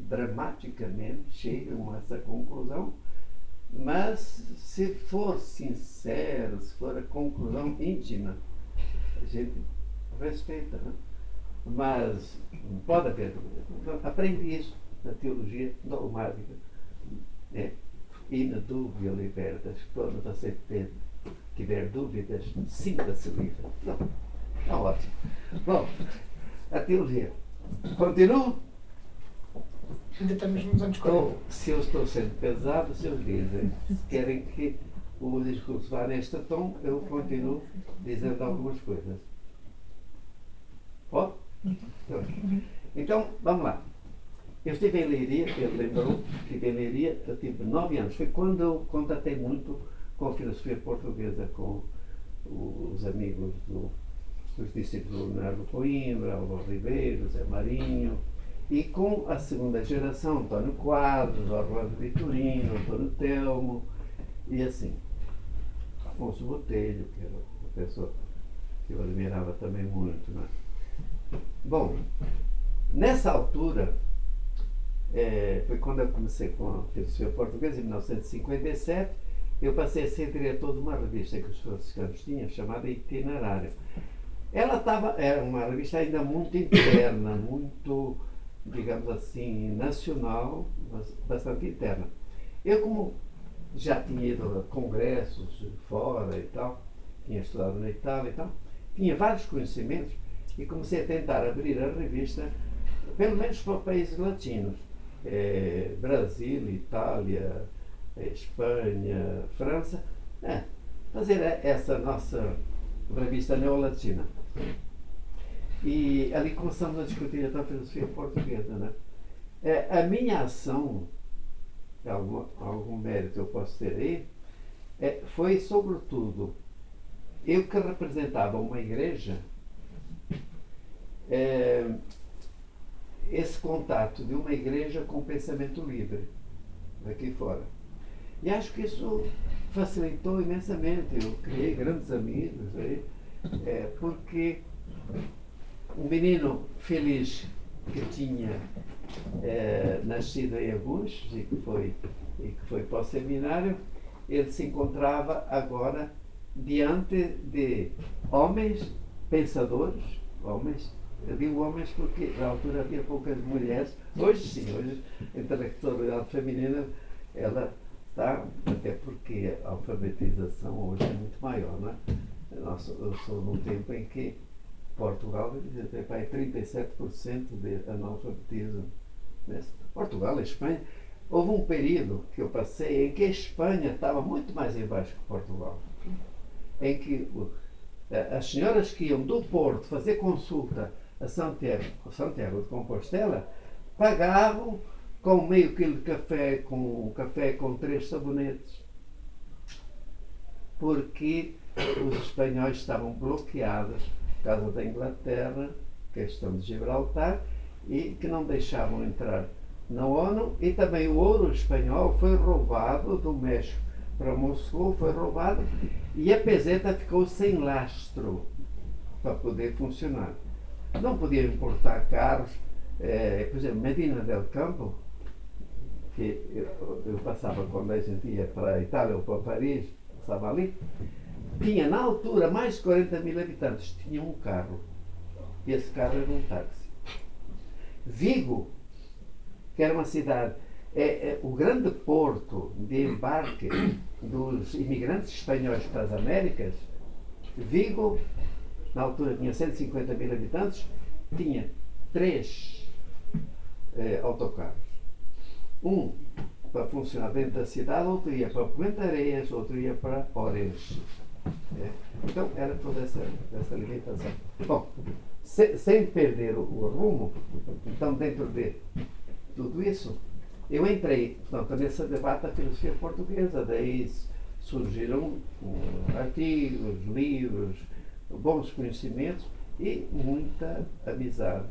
dramaticamente chega a essa conclusão, mas se for sincero, se for a conclusão íntima, a gente respeita, né? mas pode haver dúvida. Aprende isso na teologia dogmática. É, e na dúvida libertas, quando você tem, tiver dúvidas, sinta-se livre. Está ótimo. Bom, a teologia. Continuo? Ainda estamos nos anos 40. Ou, se eu estou sendo pesado, se eles dizem, se querem que o discurso vá neste tom, eu continuo dizendo algumas coisas. Pode? Então, vamos lá. Eu estive em Leiria, ele lembrou, estive em Leiria, eu tive nove anos. Foi quando eu contatei muito com a filosofia portuguesa, com os amigos do, dos discípulos do Leonardo Coimbra, Álvaro Ribeiro, Zé Marinho, e com a segunda geração, Antônio Quadros, Orlando Vitorino, Antônio Telmo, e assim. Afonso Botelho, que era uma pessoa que eu admirava também muito. Né? Bom, nessa altura, é, foi quando eu comecei com a filosofia portuguesa, em 1957, eu passei a ser diretor de uma revista que os franciscanos tinham, chamada Itinerário. Ela estava, era uma revista ainda muito interna, muito, digamos assim, nacional, mas bastante interna. Eu, como já tinha ido a congressos fora e tal, tinha estudado na Itália e tal, tinha vários conhecimentos e comecei a tentar abrir a revista, pelo menos para países latinos. É, Brasil, Itália, Espanha, França. É, fazer essa nossa revista neolatina. E ali começamos a discutir a filosofia portuguesa. Né? É, a minha ação, algum, algum mérito eu posso ter aí, é, foi sobretudo eu que representava uma igreja é, esse contato de uma igreja com pensamento livre aqui fora. E acho que isso facilitou imensamente. Eu criei grandes amigos aí, é, porque um menino feliz que tinha é, nascido em Agus e que foi, e que foi para o seminário, ele se encontrava agora diante de homens pensadores, homens eu digo homens porque na altura havia poucas mulheres. Hoje sim, hoje a intelectualidade feminina ela está, até porque a alfabetização hoje é muito maior, não é? Eu sou num tempo em que Portugal tem 37% de analfabetismo. Portugal, Espanha. Houve um período que eu passei em que a Espanha estava muito mais embaixo que Portugal. Em que as senhoras que iam do Porto fazer consulta a Santiago, Santiago de Compostela, pagavam com meio quilo de café, com café com três sabonetes. Porque os espanhóis estavam bloqueados causa da Inglaterra, questão de Gibraltar, e que não deixavam entrar na ONU, e também o ouro espanhol foi roubado do México para Moscou, foi roubado, e a peseta ficou sem lastro para poder funcionar. Não podia importar carros. É, por exemplo, Medina del Campo, que eu, eu, passava quando a gente ia para a Itália ou para Paris, passava ali, tinha na altura mais de 40 mil habitantes, tinha um carro. E esse carro era um táxi. Vigo, que era uma cidade É, é o grande porto de embarque dos imigrantes espanhóis para as Américas, Vigo, na altura tinha 150 mil habitantes, tinha três eh, autocarros. Um para funcionar dentro da cidade, outro ia para Areias, outro ia para Orense. É. Então era toda essa, essa limitação. Bom, se, sem perder o, o, rumo, então dentro de tudo isso, eu entrei portanto, nesse debate da filosofia portuguesa, daí surgiram um, artigos, livros, bons conhecimentos e muita amizade,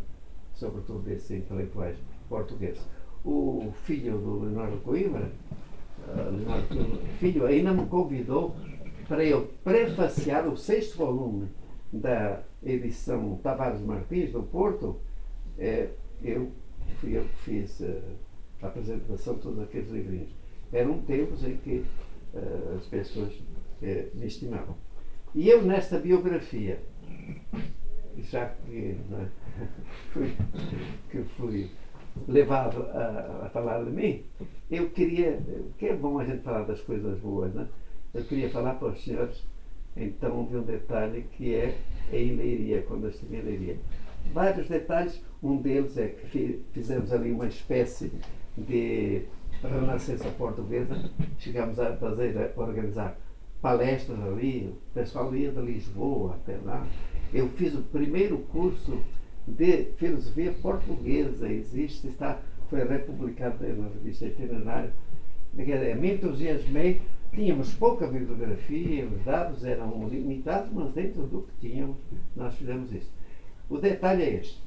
sobretudo desses intelectuais portugueses. O filho do Leonardo Coimbra, uh, Leonardo Filho, ainda me convidou para eu prefaciar o sexto volume da edição Tavares Martins, do Porto, é, eu fui eu que fiz uh, a apresentação de todos aqueles livrinhos. Eram tempos em que uh, as pessoas uh, me estimavam. E eu, nesta biografia, já que, é, fui, que fui levado a, a, falar de mim, eu queria, que é bom a gente falar das coisas boas, né? Eu queria falar para os senhores então de um detalhe que é em Leiria, quando eu estive em Leiria. Vários detalhes, um deles é que fizemos ali uma espécie de renascença portuguesa, chegamos a fazer, a organizar palestras ali, o pessoal ia de Lisboa até lá. Eu fiz o primeiro curso de filosofia portuguesa, existe, está, foi republicado na revista Itinerário. Me entusiasmei Tínhamos pouca bibliografia, os dados eram limitados, mas dentro do que tínhamos, nós fizemos isso. O detalhe é este.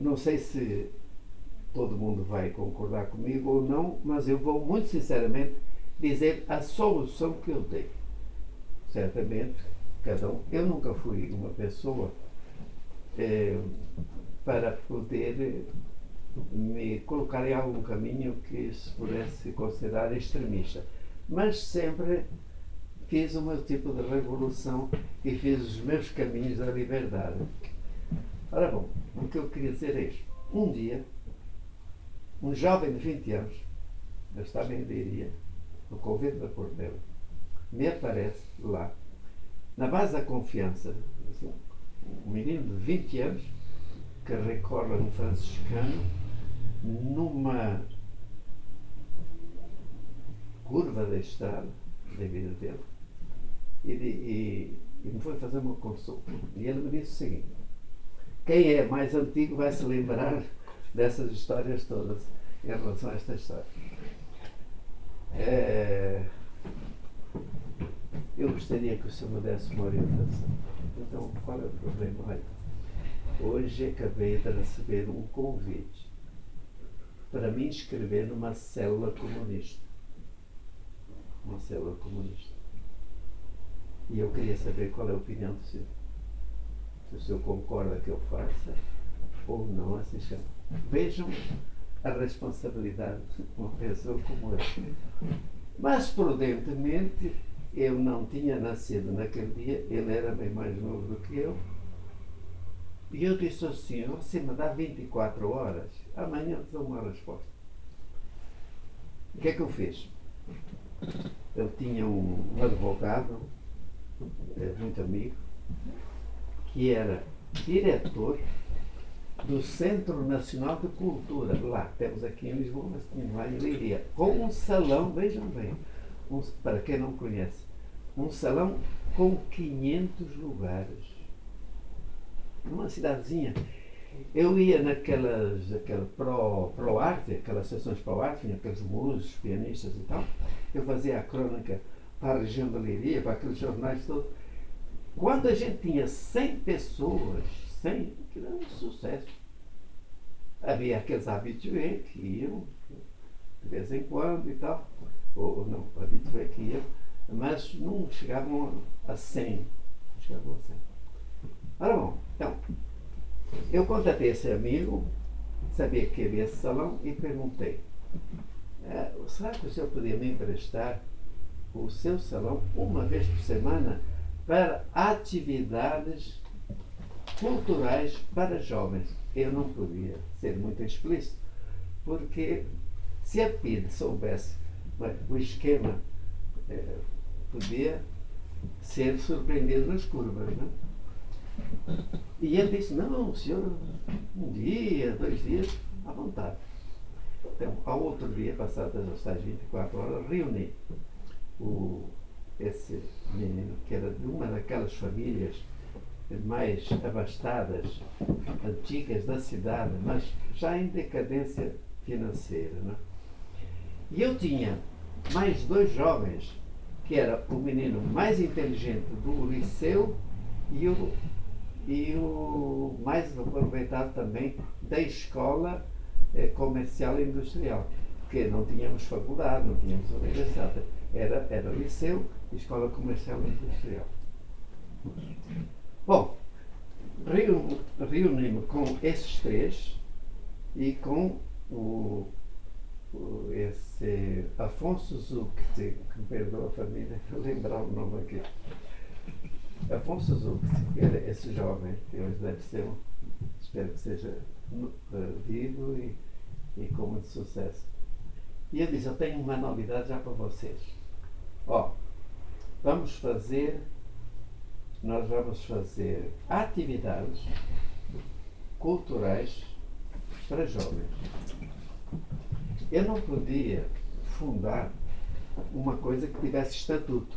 Não sei se todo mundo vai concordar comigo ou não, mas eu vou muito sinceramente dizer a solução que eu dei. Certamente, cada um. Eu nunca fui uma pessoa é, para poder me colocar em algum caminho que se pudesse considerar extremista. Mas sempre fiz o meu tipo de revolução e fiz os meus caminhos da liberdade. Ora bom, o que eu queria dizer é isto. Um dia, um jovem de 20 anos, eu estava em Leiria, no convento da Portela, me aparece lá, na base da confiança, assim, um menino de 20 anos, que recorre a um franciscano numa curva da estrada da vida dele e, e, e, me foi fazer uma consulta. E ele me disse o seguinte: quem é mais antigo vai se lembrar dessas histórias todas em relação a esta história. É, eu gostaria que o senhor me desse uma orientação. Então, qual é o problema? Olha, hoje acabei de receber um convite para me inscrever numa célula comunista. Uma célula comunista. E eu queria saber qual é a opinião do senhor. Se o senhor concorda que eu faça ou não assim chama. Vejam a responsabilidade de uma pessoa como eu. Mas, prudentemente, eu não tinha nascido naquele dia, ele era bem mais novo do que eu. E eu disse assim: você me dá 24 horas Amanhã te dou uma resposta. O que é que eu fiz? Eu tinha um, advogado, é, muito amigo, que era diretor do Centro Nacional de Cultura. Lá, temos aqui em Lisboa, mas tinha lá em Leiria. Com um salão, vejam bem, um, para quem não conhece, um salão com 500 lugares. Numa cidadezinha eu ia naquelas aquela pro, pro arte, aquelas sessões pro arte, tinha aqueles músicos, pianistas e tal. Eu fazia a crônica para a região da Leiria, para aqueles jornais todos. Quando a gente tinha 100 pessoas, 100, que era um sucesso. Havia aqueles habitués que iam de vez em quando e tal, ou, ou não, habitués que iam, mas não chegavam a 100. Não chegavam a 100. Ora bom, então, eu contatei esse amigo, sabia que havia esse salão e perguntei: é, será que o senhor podia me emprestar o seu salão uma vez por semana para atividades culturais para jovens? Eu não podia ser muito explícito, porque se a PID soubesse o esquema, é, podia ser surpreendido nas curvas. Não é? E ele disse, não, senhor, um dia, dois dias, à vontade. Então, ao outro dia, passadas as tais 24 horas, reuni o, esse menino, que era de uma daquelas famílias mais abastadas, antigas da cidade, mas já em decadência financeira. Não é? E eu tinha mais dois jovens, que era o menino mais inteligente do liceu e o, e o mais aproveitado também da escola eh, comercial e industrial. Porque não tínhamos faculdade, não tínhamos universidade. Era, era liceu escola comercial e industrial. Bom, reuni-me com esses três e com o, o esse Afonso Zuc, que me perdoa a família, lembrar o nome aqui. Afonso Zuc, era esse jovem, que hoje deve ser, um, espero que seja uh, vivo e, e com muito sucesso. E ele diz, eu tenho uma novidade já para vocês. Ó, vamos fazer nós vamos fazer atividades culturais para jovens. Eu não podia fundar uma coisa que tivesse estatuto,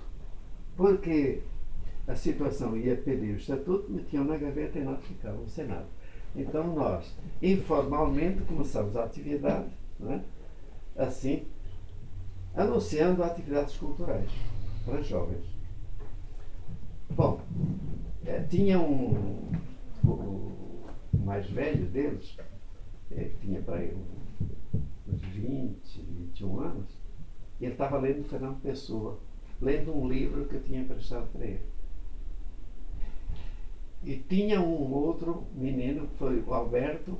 porque a situação ia pedir o estatuto, metiam na gaveta e nós ficávamos sem nada. Então nós, informalmente, começamos a atividade, é? assim, anunciando atividades culturais para jovens. Bom, é, tinha um. O, o, mais velho deles, é, tinha para aí uns 20, 21 anos, e ele estava lendo Fernando Pessoa, lendo um livro que eu tinha emprestado para ele. E tinha um outro menino, que foi o Alberto,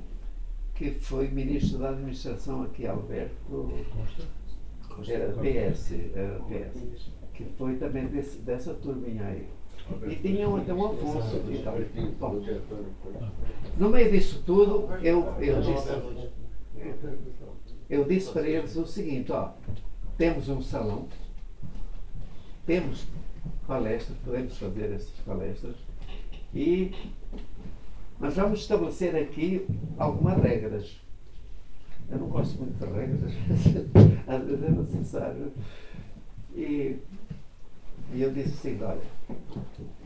que foi ministro da administração aqui, Alberto. Era PS, era PS, que foi também desse, dessa turminha aí. E tinha até um Afonso e tal. Bom, no meio disso tudo, eu, eu disse, eu disse para eles o seguinte, ó, temos um salão, temos palestras, podemos fazer essas palestras, e nós vamos estabelecer aqui algumas regras. Eu não gosto muito de regras, às vezes é necessário. E e eu disse assim, olha,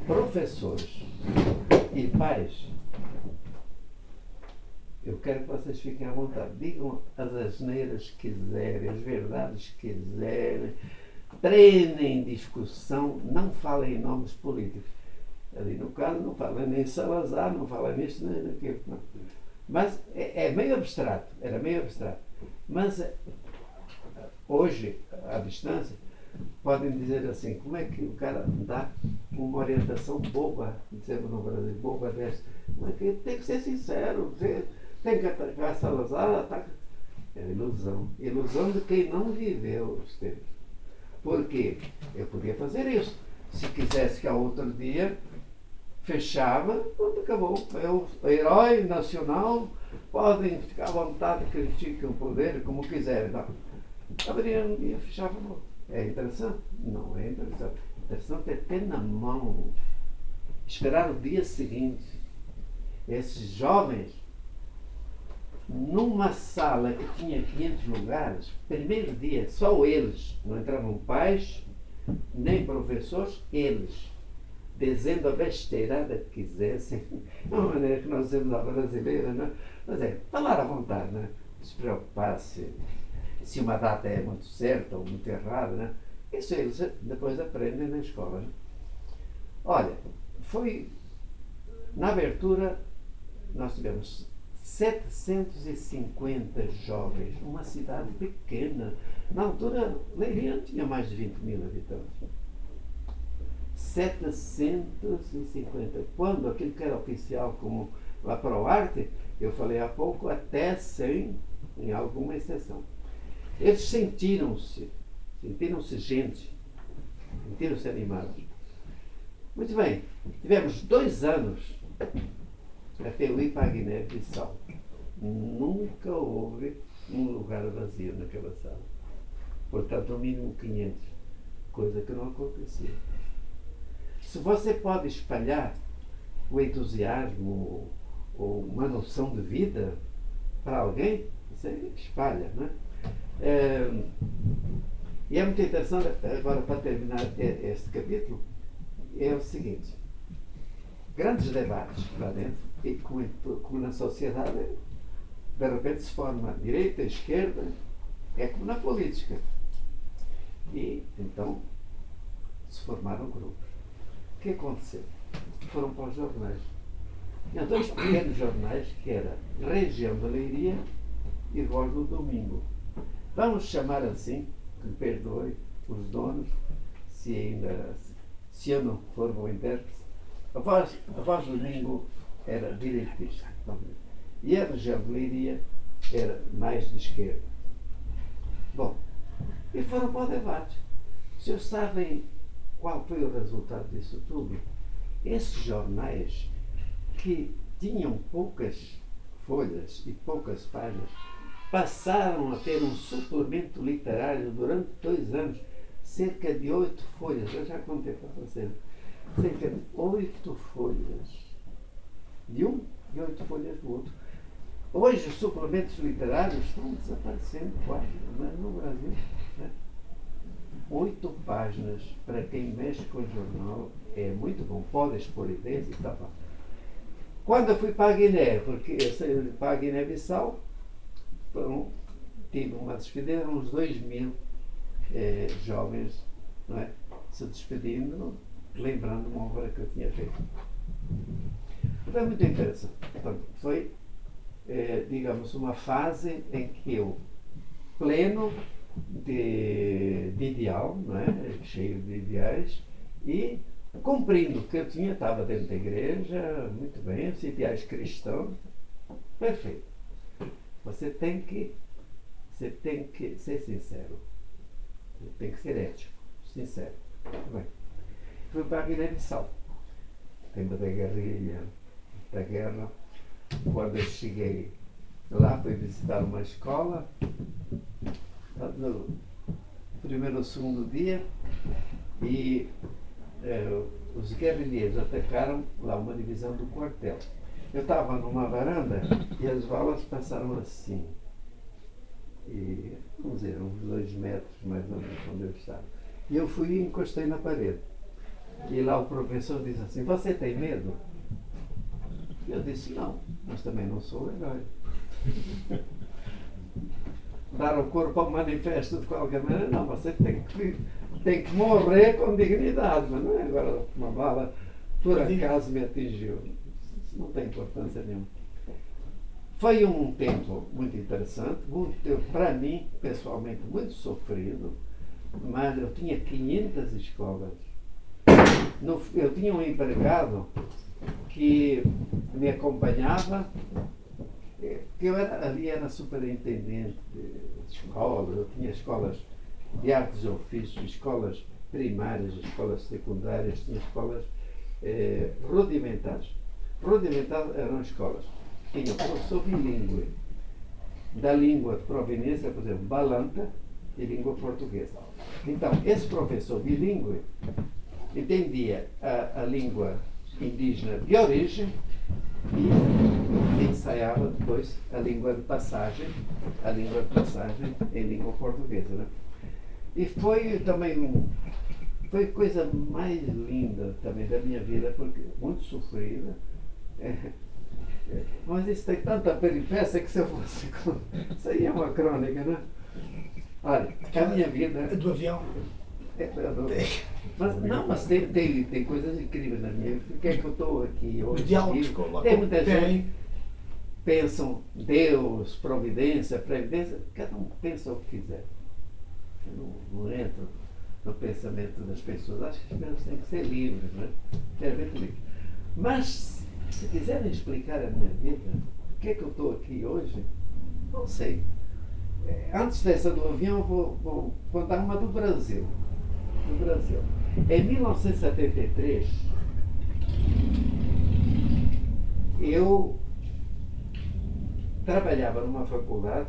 professores e pais, eu quero que vocês fiquem à vontade. Digam as asneiras que quiserem, as verdades que quiserem, treinem discussão, não falem em nomes políticos. Ali no caso não fala nem Salazar, não fala nisso, nem naquilo. Não. Mas é, é meio abstrato, era meio abstrato. Mas hoje, à distância, podem dizer assim, como é que o cara dá uma orientação boba, dizemos no Brasil, boba? Como é tem que ser sincero, tem que atacar Salazar, ataca. É ilusão. Ilusão de quem não viveu os tempos. Porque eu podia fazer isso. Se quisesse que ao outro dia fechava, pronto, acabou. É o herói nacional, podem ficar à vontade, critiquem o poder como quiserem. Não. Abriam um dia, fechava o outro. É interessante? Não é interessante. Interessante é ter na mão, esperar o dia seguinte. Esses jovens, numa sala que tinha 500 lugares, primeiro dia, só eles, não entravam pais, nem professores, eles, dizendo a besteirada que quisessem, é uma maneira que nós temos a brasileira, não é? Mas é, falar à vontade, não é? se preocupar-se se uma data é muito certa ou muito errada, né? Isso eles depois aprendem na escola. Né? Olha, foi na abertura nós tivemos 750 jovens, uma cidade pequena. Na altura, Leiria tinha mais de 20 mil habitantes. 750. Quando aquilo que era oficial como lá para o arte, eu falei há pouco, até 100 em alguma exceção. Eles sentiram-se, sentiram-se gente, sentiram-se animados. Muito bem, tivemos dois anos até eu ir para a. Nunca houve um lugar vazio naquela sala. Portanto, no mínimo 500, coisa que não acontecia. Se você pode espalhar o entusiasmo ou uma noção de vida para alguém, você espalha, não é? É, e é muito interessante, agora para terminar este capítulo, é o seguinte: grandes debates lá dentro, e como, como na sociedade, de repente se forma direita, esquerda, é como na política. E então se formaram grupos. Que aconteceu? Foram para os jornais. Tinha dois pequenos jornais que era Região da Leiria e Voz do Domingo. Vamos chamar assim, que perdoe os donos, se ainda se eu não for bom intérprete. A voz, a voz do domingo era direitista. E a região de Leiria era mais de esquerda. Bom, e foram para o debate. Os senhores sabem qual foi o resultado disso tudo? Esses jornais que tinham poucas folhas e poucas páginas passaram a ter um suplemento literário durante dois anos, cerca de oito folhas. Eu já contei para você. Cerca de oito folhas de um e oito folhas do outro. Hoje os suplementos literários estão desaparecendo quase no Brasil. Oito páginas para quem mexe com o jornal é muito bom. Pode expor ideias e tal. Quando eu fui para a Guiné, porque eu saí para a Guiné-Bissau, tive uma despedida, uns dois mil eh, jovens não é? se despedindo, lembrando uma obra que eu tinha feito. Foi muito interessante. Então, foi, eh, digamos, uma fase em que eu, pleno de, de ideal, não é? cheio de ideais, e cumprindo o que eu tinha, estava dentro da igreja, muito bem, os ideais cristãos, perfeito. Você tem que, você tem que ser sincero. Tem que ser ético, sincero. Bem, fui para a Guiné-Bissau, tempo da guerrilha, da guerra. Quando eu cheguei lá, fui visitar uma escola. No primeiro ou segundo dia, e eh, os guerrilheiros atacaram lá uma divisão do quartel. Eu estava numa varanda e as balas passaram assim. E, vamos dizer, uns dois metros mais ou menos onde eu estava. E eu fui e encostei na parede. E lá o professor disse assim, você tem medo? Eu disse, não, mas também não sou herói. Dar o corpo ao manifesto de qualquer maneira, não, você tem que, tem que morrer com dignidade, mas não é agora uma bala por acaso me atingiu não tem importância nenhuma. Foi um tempo muito interessante, para mim, pessoalmente, muito sofrido, mas eu tinha 500 escolas. No, eu tinha um empregado que me acompanhava, eu era, ali era superintendente de escolas, eu tinha escolas de artes e ofícios, escolas primárias, escolas secundárias, tinha escolas eh, rudimentares rudimentar eram escolas. Tinha professor bilíngue da língua de proveniência, por exemplo, balanta e língua portuguesa. Então, esse professor bilíngue entendia a, a língua indígena de origem e ensaiava depois a língua de passagem, a língua de passagem em língua portuguesa. Né? E foi também um, foi coisa mais linda também da minha vida, porque muito sofrida, é. Mas isso tem tanta peripécia que se eu fosse. Isso aí é uma crônica, né? Olha, a minha vida. É do avião. É, do... Mas, não, mas tem, tem, tem coisas incríveis na minha vida. Por que é que eu estou aqui hoje? Os diálogos com Tem muita gente pensam Deus, providência, previdência, cada um pensa o que quiser. Eu não, não entro no pensamento das pessoas. Acho que as pessoas têm que ser livres, né? Livres. Mas se quiserem explicar a minha vida, por que, é que eu estou aqui hoje, não sei. É, antes dessa do avião, vou, vou contar uma do Brasil. Do Brasil. Em 1973, eu trabalhava numa faculdade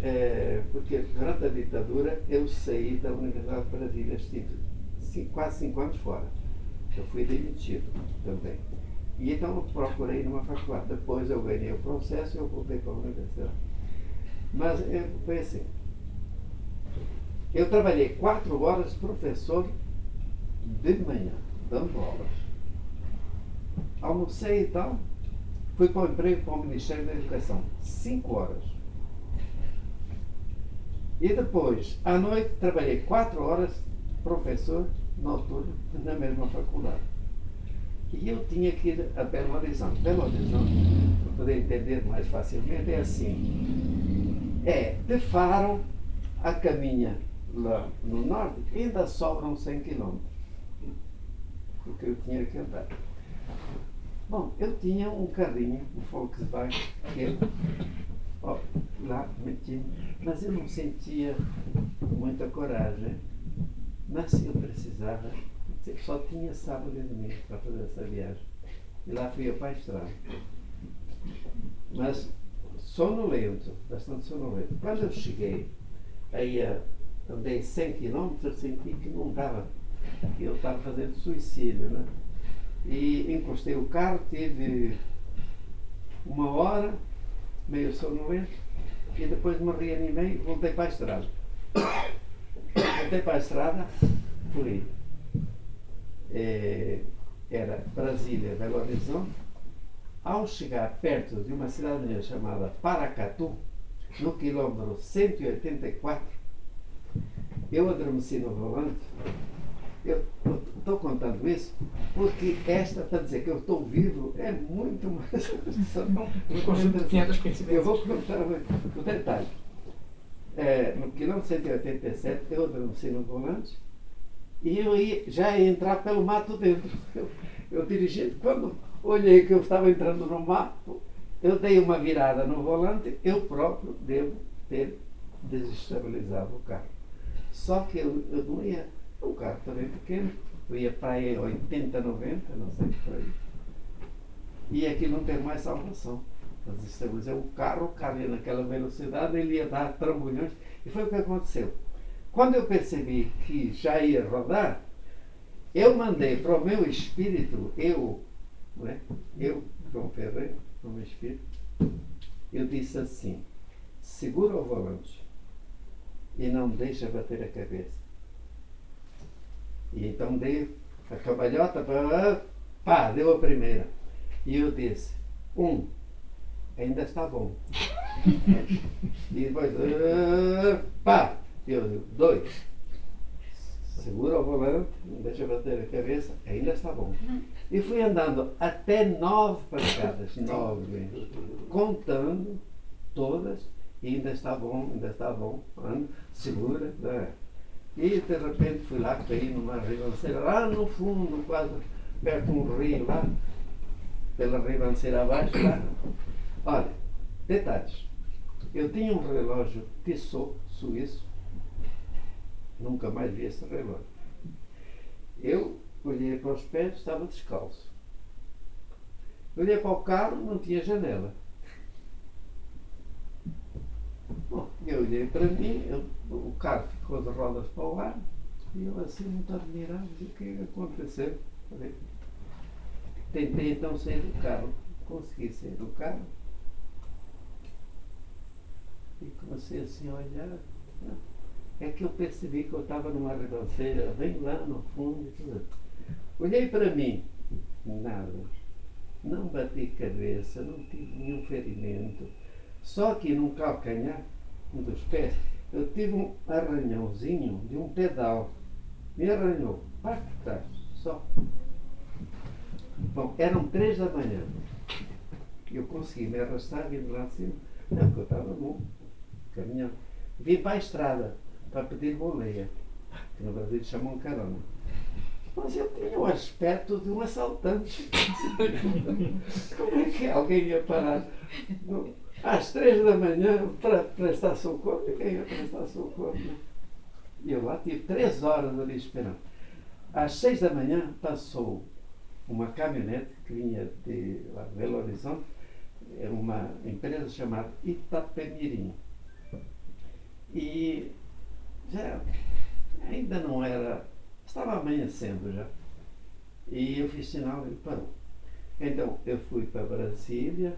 é, porque durante a ditadura eu saí da Universidade de Brasília, estive quase cinco anos fora. Eu fui demitido também. E então eu procurei numa faculdade. Depois eu ganhei o processo e eu voltei para a universidade. Mas é, foi assim. Eu trabalhei quatro horas professor de manhã, dando aulas. Almocei e tal, fui para o emprego para o Ministério da Educação. Cinco horas. E depois, à noite, trabalhei quatro horas professor noturno na mesma faculdade. E eu tinha que ir a Belo Horizonte. Belo Horizonte, para poder entender mais facilmente, é assim. É, de Faro a caminha lá no norte, ainda sobram 100 quilômetros. Porque eu tinha que andar. Bom, eu tinha um carrinho, um Volkswagen, que eu, ó, lá meti, mas eu não sentia muita coragem. Mas eu precisava, só tinha sábado e domingo para fazer essa viagem. E lá fui eu para a estrada. Mas sonolento, bastante sonolento. Quando eu cheguei, aí a- andei 100 quilômetros, senti que não dava, que eu estava fazendo suicídio, né? E encostei o carro, tive uma hora, meio sonolento, e depois me reanimei e voltei para a estrada. Voltei para a estrada, fui. eh, era Brasília, Belo Horizonte. Ao chegar perto de uma cidadezinha chamada Paracatu, no quilômetro 184, eu adormeci no volante. Eu estou contando isso porque esta, para dizer que eu estou vivo, é muito mais. Um conjunto de 500 Eu coincidências. vou contar o detalhe. É, no quilômetro 187, eu adormeci no volante e eu ia, já ia entrar pelo mato dentro. Eu, eu dirigindo, quando olhei que eu estava entrando no mato, eu dei uma virada no volante, eu próprio devo ter desestabilizado o carro. Só que eu, eu não ia, o carro também pequeno, eu ia para aí 80, 90, não sei por aí. E aqui não tem mais salvação. Nós o carro, o carro ia naquela velocidade, ele ia dar trambolhões. E foi o que aconteceu. Quando eu percebi que já ia rodar, eu mandei para o meu espírito, eu, não é? eu, João Ferreira, o meu espírito, eu disse assim, segura o volante e não deixa bater a cabeça. E então dei a cambalhota, pá, pá, deu a primeira. E eu disse, um, ainda está bom. e depois, ah, pá, eu dois, segura o volante, não deixa bater a cabeça, ainda está bom. E fui andando até nove pancadas, nove, contando todas, e ainda está bom, ainda está bom, ando, segura. né? E de repente fui lá, caí numa ribanceira, lá no fundo, quase perto de um rio lá, pela ribanceira abaixo lá. Olha, detalhes. Eu tinha um relógio Tissot suíço, nunca mais vi esse relógio. Eu olhei para os pés, estava descalço. Olhei para o carro, não tinha janela. Bom, eu olhei para mim, o carro ficou de rodas para o ar, e eu assim muito admirado, o que é aconteceu? Tentei então sair do carro, consegui sair do carro, e comecei assim a olhar. né? É que eu percebi que eu estava numa ribanceira, bem lá no fundo tudo. Olhei para mim, nada. Não bati cabeça, não tive nenhum ferimento. Só que num calcanhar, dos pés, eu tive um arranhãozinho de um pedal. Me arranhou, de trás, só. Bom, eram três da manhã. Eu consegui me arrastar vindo lá de cima. Não, porque eu estava bom, caminhando. Vim para a estrada para pedir boleia, que no Brasil chamam carona. Mas eu tinha o aspecto de um assaltante. Como é que alguém ia parar no- às três da manhã para prestar socorro? Quem ia prestar socorro? né? E eu lá tive três horas ali esperando. Às seis da manhã passou uma caminhonete que vinha de Belo Horizonte, é uma empresa chamada Itapemirim. E já ainda não era. Estava amanhecendo já. E eu fiz sinal e parou. Então eu fui para Brasília,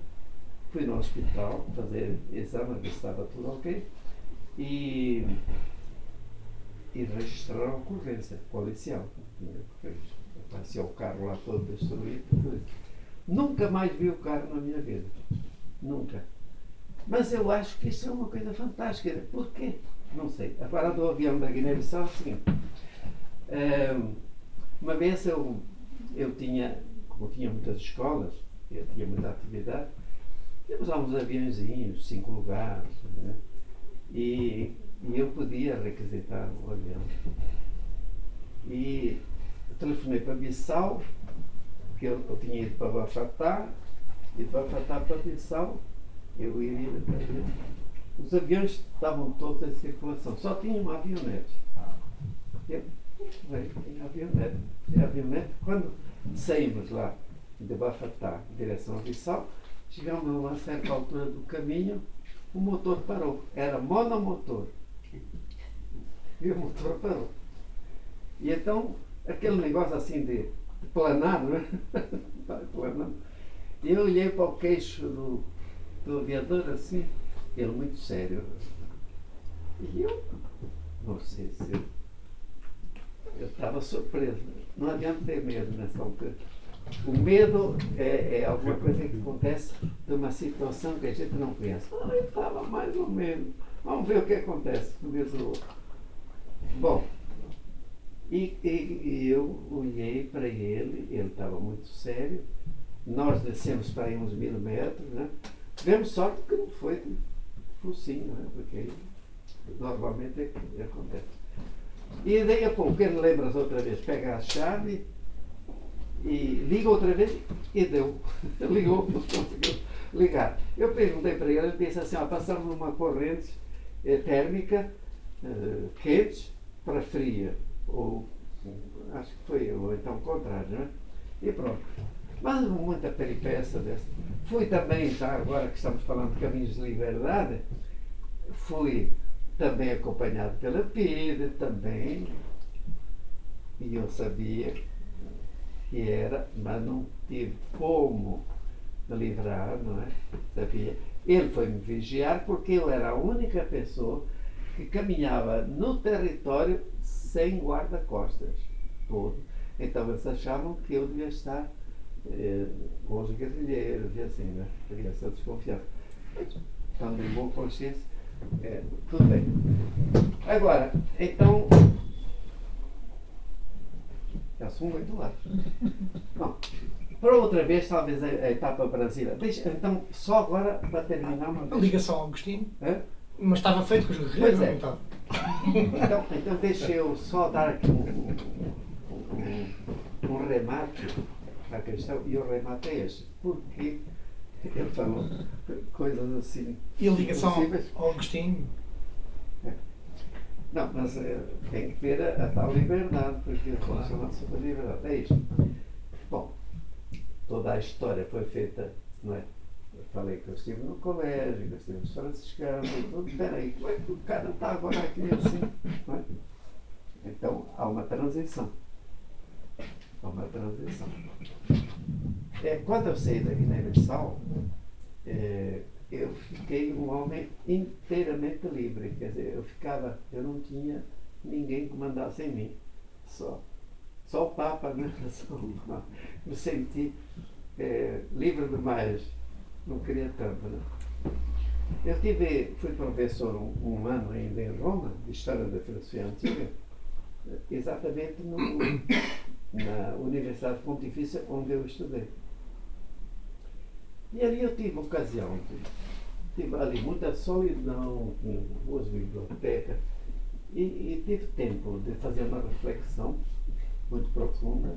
fui no hospital fazer exame, ver se estava tudo ok. E, e registraram a ocorrência policial. Passei o carro lá todo destruído. Nunca mais vi o carro na minha vida. Nunca. Mas eu acho que isso é uma coisa fantástica. Por quê? Não sei. Agora do avião da Guiné-Bissau. Eh, uma vez eu, eu tinha, como tinha muitas escolas, eu tinha muita atividade, tínhamos lá uns aviãozinhos, cinco lugares, né? e, e eu podia requisitar o avião. E telefonei para Bissau, porque eu, eu tinha ido para Bafatá, e de Bafatá para Bissau, eu iria fazer. Os aviões estavam todos em circulação, só tinha uma avionete. Eu, bem, tem avionete. É avionete. Quando saímos lá de Bafatá, em direção a Bissau, chegamos a uma certa altura do caminho, o motor parou. Era monomotor. E o motor parou. E então, aquele negócio assim de, de planar, não é? Planando. E eu olhei para o queixo do, do aviador assim, ele muito sério. E eu, não sei se eu eu estava surpreso. Não adianta ter medo nessa altura. O medo é, é alguma coisa que acontece de uma situação que a gente não conhece. Ah, estava mais ou menos. Vamos ver o que acontece, como diz. Bom, e, e, e eu olhei para ele, ele estava muito sério. Nós descemos para aí uns mil metros, né? Tivemos sorte que não foi focinho, né? Porque normalmente é acontece. E daí a pouco ele lembra-se outra vez, pega a chave e liga outra vez e deu. Ligou, não conseguiu ligar. Eu perguntei para ele, ele disse assim, ó, passamos numa corrente eh, térmica eh, quente para fria. Ou acho que foi, ou então o contrário, não é? E pronto. Mas muita peripécia dessa. Fui também, tá, agora que estamos falando de caminhos de liberdade, fui também acompanhado pela PIDE, também. E eu sabia que era, mas não tive como me livrar, não é? Sabia. Ele foi me vigiar porque eu era a única pessoa que caminhava no território sem guarda-costas. Todo. Então eles achavam que eu devia estar eh, com os guerrilheiros e assim, né? Devia ser desconfiado. Estando em boa consciência, é, tudo bem. Agora, então. Já sou muito lá. Bom, para outra vez, talvez a, a etapa Brasília. Deixa, então, só agora para terminar uma A ligação ao Agostinho. Hã? Mas estava feito com os guerrilheiros, Pois é. não estava? Então, então deixa eu só dar aqui um, um, um remate à questão, e o remate é este. Porque ele falou coisas assim. E a ligação ao Agostinho. Não, mas eh, tem que ter a, a tal liberdade, porque Claro. claro. sobre a liberdade. É isto. Bom, toda a história foi feita, não é? Eu falei que eu estive no colégio, que eu estive nos franciscanos, e tudo. Peraí, como é que o cara está agora aqui assim? Não é? Então, há uma transição. Há uma transição. É, quando eu saí da Guiné-Bissau, é, eu fiquei um homem inteiramente livre. Quer dizer, eu ficava, eu não tinha ninguém que mandasse em mim. Só. Só o Papa, né? Me senti é, livre demais. Não queria tanto, né? Eu tive, fui professor um, um ano ainda em Roma, de História da Filosofia Antiga, exatamente no, na Universidade Pontifícia onde eu estudei. E ali eu tive ocasião, tive ali muita solidão, com boas bibliotecas, e, e tive tempo de fazer uma reflexão muito profunda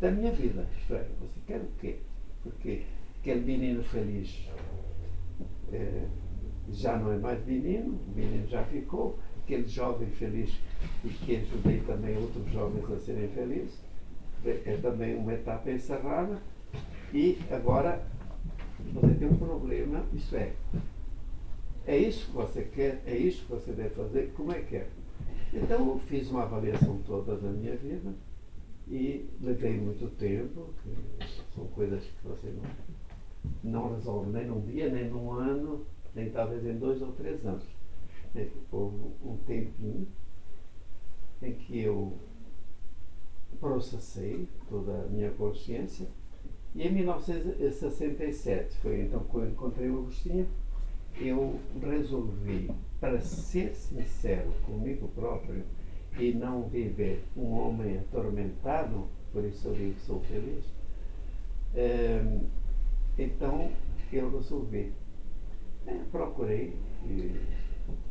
da minha vida. Isto é, você quer o quê? Porque aquele menino feliz eh, já não é mais menino, o menino já ficou, aquele jovem feliz e que ajudei também outros jovens a serem felizes, é, é também uma etapa encerrada, e agora você tem um problema, isso é, é isso que você quer, é isso que você deve fazer, como é que é? Então eu fiz uma avaliação toda da minha vida e levei muito tempo, são coisas que você não, não resolve nem num dia, nem num ano, nem talvez em dois ou três anos. É, houve um tempinho em que eu processei toda a minha consciência e em 1967, foi então quando encontrei o Agostinho, eu resolvi, para ser sincero comigo próprio e não viver um homem atormentado, por isso eu digo que sou feliz, é, então eu resolvi. É, procurei e,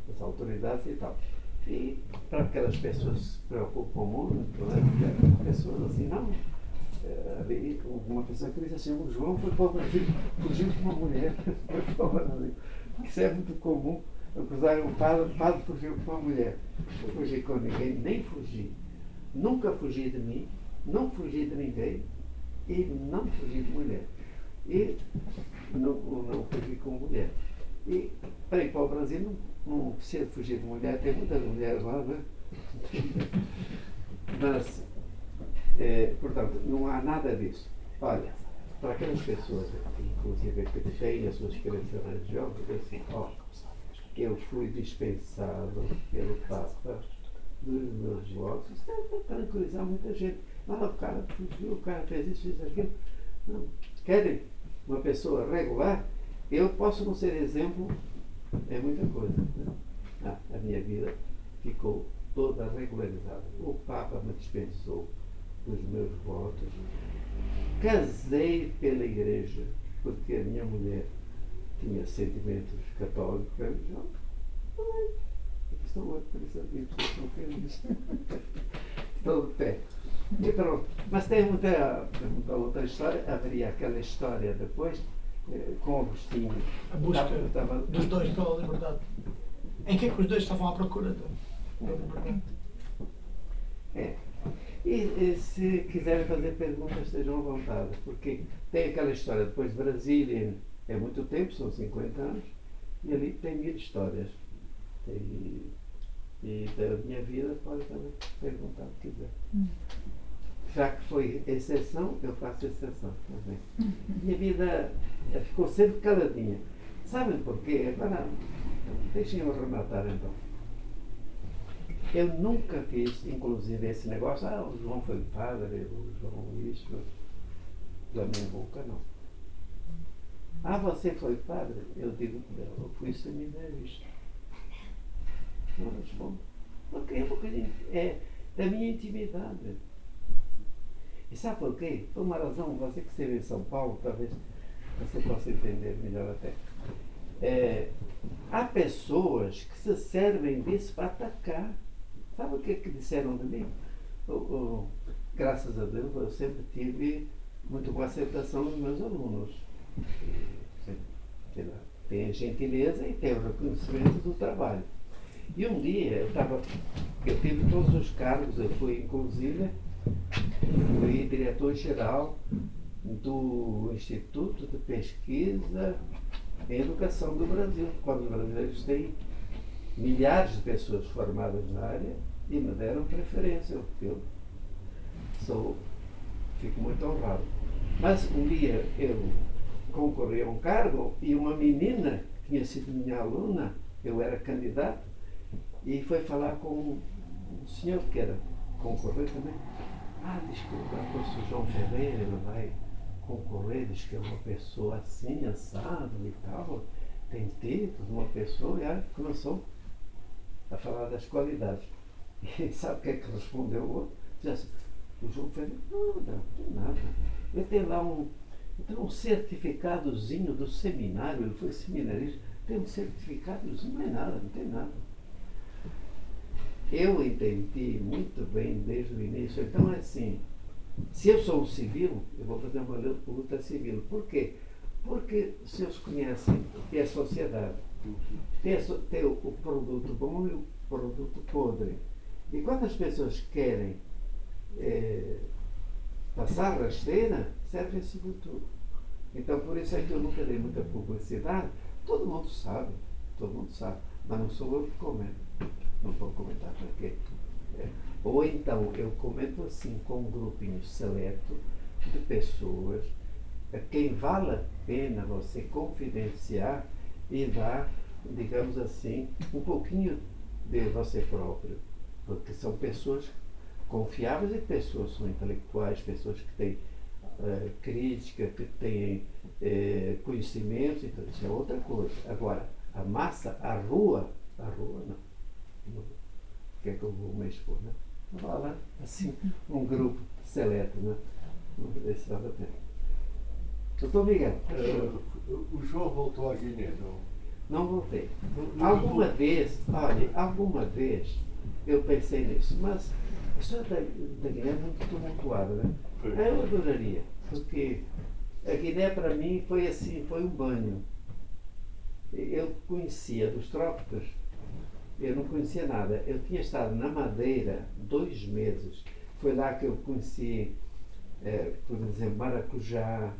as autoridades e tal. E para aquelas pessoas que se preocupam muito, né? pessoas assim, não. É, uma pessoa que disse assim, o João foi para o Brasil, fugiu com uma mulher, foi para o Brasil. Isso é muito comum. Cruzar um padre, o padre fugiu com uma mulher. Não fugi com ninguém, nem fugi. Nunca fugi de mim, não fugi de ninguém e não fugi de mulher. E não, não fugi com mulher. E para ir para o Brasil não, não precisa fugir de mulher, tem muitas mulheres lá, né? Mas, é, portanto, não há nada disso. Olha, para aquelas pessoas, inclusive que têm as suas crenças religiosas, assim, ó, eu fui dispensado pelo Papa dos meus votos. Isso deve tranquilizar muita gente. Ah, o cara fugiu, o cara fez isso, fez aquilo. Não. Querem uma pessoa regular? Eu posso não ser exemplo, é muita coisa. Né? Ah, a minha vida ficou toda regularizada. O Papa me dispensou dos meus votos. Casei pela igreja, porque a minha mulher tinha sentimentos católicos religiosos. Por isso estão felizes. Estou de pé. E pronto. Mas tem muita, muita outra história. Haveria aquela história depois eh, com Agostinho. A busca Estava- estava- dos dois pela liberdade. Em que é que os dois estavam à procura da liberdade? É. E, e se quiserem fazer perguntas, estejam à vontade, porque tem aquela história depois de Brasília, é muito tempo, são 50 anos, e ali tem mil histórias. E, e da minha vida pode também perguntar o que quiser. Já que foi exceção, eu faço exceção também. Minha vida eh, ficou sempre caladinha. Sabem porquê? Agora, deixem eu rematar então. Eu nunca fiz, inclusive, esse negócio, ah, o João foi padre, o João isso, da minha boca, não. Ah, você foi padre? Eu digo, não, eu fui seminarista. Não respondo. Por quê? Porque é da minha intimidade. E sabe por quê? Por uma razão, você que esteve em São Paulo, talvez você possa entender melhor até. É, há pessoas que se servem disso para atacar. Sabe o que, que disseram de mim? O- graças a Deus, eu sempre tive muito boa aceitação dos meus alunos. Sei Tem a gentileza e tem o reconhecimento do trabalho. E um dia eu estava, eu tive todos os cargos, eu fui inclusive, fui diretor-geral do Instituto de Pesquisa em Educação do Brasil, quando os brasileiros têm milhares de pessoas formadas na área e me deram preferência. Eu, sou, fico muito honrado. Mas um dia eu concorri a um cargo e uma menina, que tinha sido minha aluna, eu era candidato, e foi falar com um senhor que era concorrer também. Ah, que o professor João Ferreira vai concorrer, diz que é uma pessoa assim, assado e tal, tem títulos, uma pessoa, e aí começou a falar das qualidades. E sabe o que é que respondeu o outro? Diz assim, o João Ferreira, nada, nada. Ele tem lá um, tem um certificadozinho do seminário, ele foi seminarista, tem um certificadozinho, não é nada, não tem nada. Eu entendi muito bem desde o início. Então é assim, se eu sou um civil, eu vou fazer uma luta civil. Por quê? Porque se eles conhecem o que é sociedade, tem o, o produto bom e o produto podre. E quando as pessoas querem eh, passar rasteira, serve-se de tudo. Então por isso é que eu nunca dei muita publicidade. Todo mundo sabe. todo mundo sabe. Mas não sou eu que comento. Não vou comentar para quê? É. Ou então eu comento assim com um grupinho seleto de pessoas a quem vale a pena você confidenciar e dar, digamos assim, um pouquinho de você próprio. Porque são pessoas confiáveis e pessoas são intelectuais, pessoas que têm uh, crítica, que têm uh, conhecimentos, então isso é outra coisa. Agora, a massa, a rua, a rua não. O que é que eu vou me expor, né? Fala assim, um grupo seleto, né? Esse a. Doutor Miguel. Uh, o João voltou a Guiné, não? Não voltei. Alguma vez, olha, alguma vez eu pensei nisso, mas a história da, da Guiné é muito tumultuada, né? Eu adoraria, porque a Guiné para mim foi assim, foi um banho. Eu conhecia dos trópicos, eu não conhecia nada. Eu tinha estado na Madeira dois meses. Foi lá que eu conheci, é, por exemplo, maracujá,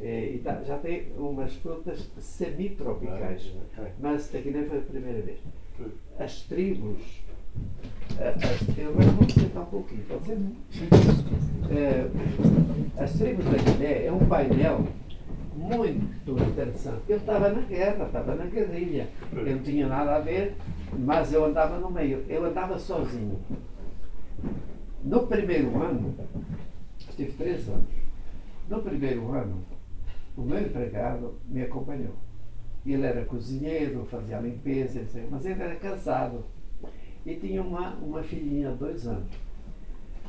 é, tá, já tem umas frutas semitropicais. Mas a Guiné foi a primeira vez. As tribos. As, eu agora vou tentar um pouquinho, pode ser? É, as tribos da Guiné é um painel muito interessante. Eu estava na guerra, estava na guerrilha. Eu não tinha nada a ver, mas eu andava no meio. Eu andava sozinho. No primeiro ano, tive três anos. No primeiro ano, o meu empregado me acompanhou. Ele era cozinheiro, fazia limpeza, etc. mas ele era casado e tinha uma, uma filhinha de dois anos.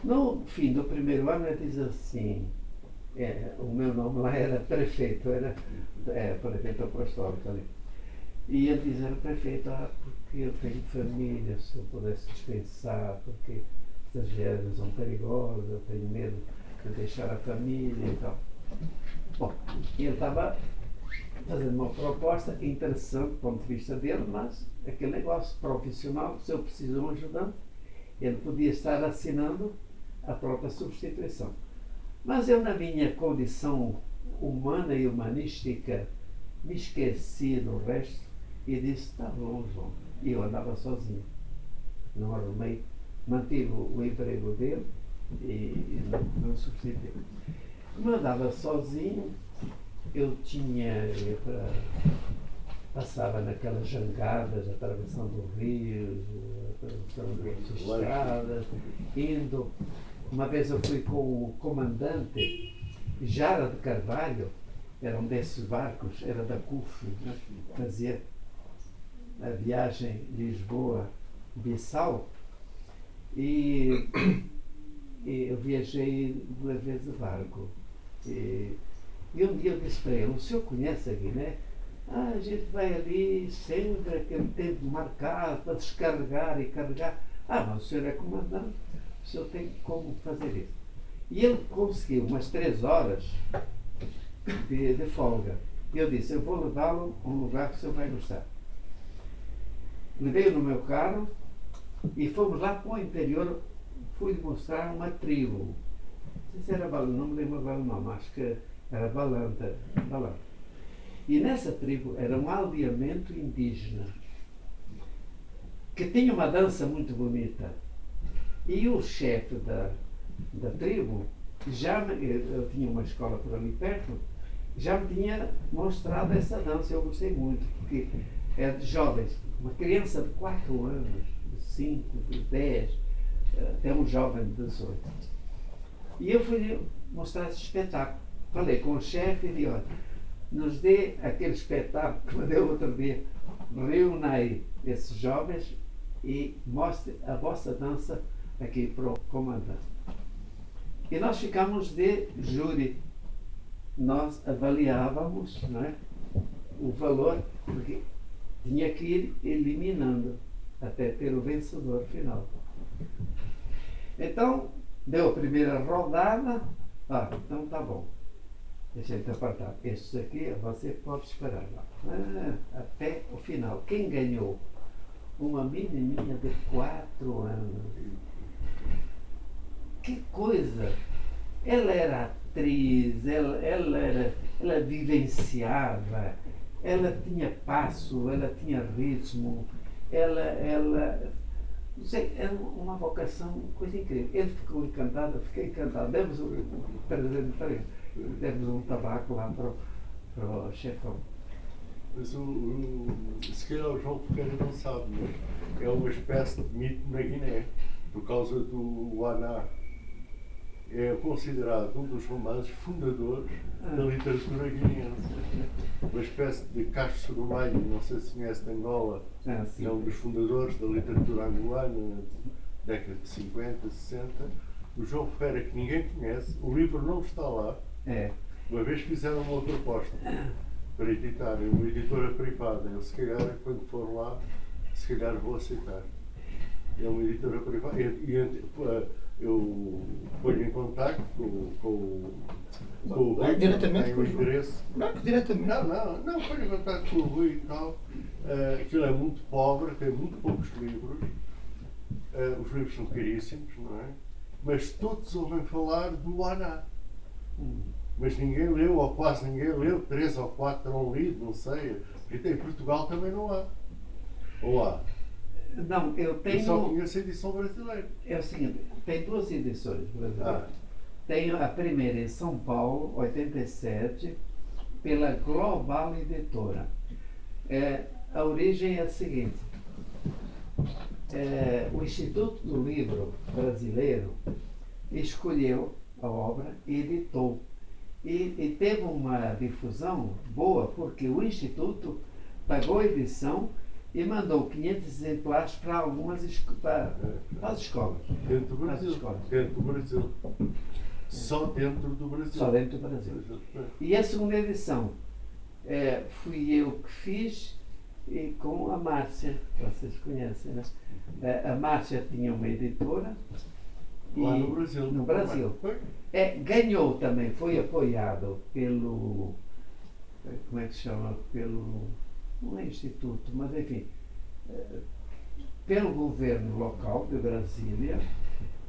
No fim do primeiro ano, ele diz assim: é, o meu nome lá era prefeito, era é, prefeito apostólico ali. E ele diz: era prefeito, ah, porque eu tenho família, se eu pudesse dispensar, porque estagiários são perigosos, eu tenho medo de deixar a família e tal. Bom, ele estava fazendo uma proposta interessante do ponto de vista dele, mas aquele negócio profissional, se eu preciso de um ajudante, ele podia estar assinando a própria substituição. Mas eu, na minha condição humana e humanística, me esqueci do resto e disse: está bom, João. E eu andava sozinho. Não arrumei, mantive o emprego dele e, e não, não substituí. Como eu andava sozinho, eu tinha eu para passava naquelas jangadas, atravessando rios, atravessando as estradas, indo. Uma vez eu fui com o comandante Jara de Carvalho, era um desses barcos, era da CUF, né? fazia a viagem Lisboa-Bissau, e eu viajei duas vezes de barco. E, e um dia eu disse para ele, o senhor conhece a Guiné? Ah, a gente vai ali sempre aquele tempo marcado para descarregar e carregar. Ah, mas o senhor é comandante, o senhor tem como fazer isso. E ele conseguiu umas três horas de, de folga. E eu disse, eu vou levá-lo a um lugar que o senhor vai gostar. Levei-o no meu carro e fomos lá para o interior, fui mostrar uma tribo. Não sei se era Balanta, não me lembro agora o nome, acho que era Balanta. Balanta. E nessa tribo era um aldeamento indígena que tinha uma dança muito bonita. E o chefe da, da tribo, já eu tinha uma escola por ali perto, já me tinha mostrado essa dança. Eu gostei muito, porque é de jovens, uma criança de 4 anos, de 5, de 10, até um jovem de 18. E eu fui mostrar esse espetáculo. Falei com o chefe e disse, olha, nos dê aquele espetáculo que me deu outro dia. Reúnei esses jovens e mostre a vossa dança aqui para o comandante. E nós ficamos de júri. Nós avaliávamos é, o valor, porque tinha que ir eliminando até ter o vencedor final. Então, deu a primeira rodada. Ah, então tá bom. Deixa eu apartar. Estes aqui você pode esperar lá. Ah, até o final. Quem ganhou? Uma menininha de 4 anos. Que coisa! Ela era atriz, ela, ela, era, ela vivenciava, ela tinha passo, ela tinha ritmo, ela, ela não era uma vocação, coisa incrível. Ele ficou encantado, eu fiquei encantado. Demos um, demos um tabaco lá para o, chefão. Mas o, o, se calhar o João Ferreira não sabe, mas é uma espécie de mito na Guiné, por causa do Waná. É considerado um dos romances fundadores da literatura guineense. Uma espécie de Castro Sorumalho, não sei se conhece de Angola, Ah, é um dos fundadores da literatura angolana, década de 50, 60. O João Ferreira, que ninguém conhece, o livro não está lá, É, uma vez fizeram uma proposta para editar em uma editora privada. Eu, se calhar, quando for lá, se calhar vou aceitar. É uma editora privada. E, e, eh, eu ponho em contato com, com, com o Rui, Diretamente com o interesse. Não, diretamente. Não, não, não, ponho em contato com o Rui e tal. Eh, aquilo é muito pobre, tem muito poucos livros. Eh, os livros são caríssimos, não é? Mas todos ouvem falar do Aná. Mas ninguém leu, ou quase ninguém leu, três ou quatro terão lido, não sei. Porque em Portugal também não há. Ou há? Não, eu Eu só tenho. conheço a edição brasileira. É o seguinte, tem duas edições brasileiras. Ah, Tenho a primeira em São Paulo, 87, pela Global Editora. É, a origem é a seguinte: é, o Instituto do Livro Brasileiro escolheu a obra e editou. E, e teve uma difusão boa, porque o Instituto pagou a edição e mandou 500 exemplares para algumas para, para as escolas. dentro do Brasil. escolas. Dentro do Brasil. Só dentro do Brasil. Só dentro do Brasil. E a segunda edição é, fui eu que fiz e com a Márcia, que vocês conhecem, né? É, a Márcia tinha uma editora. Lá no Brasil. No Brasil. É, ganhou também, foi apoiado pelo. eh, Como é que se chama? Pelo. Não é instituto, mas enfim. eh, Pelo governo local de Brasília,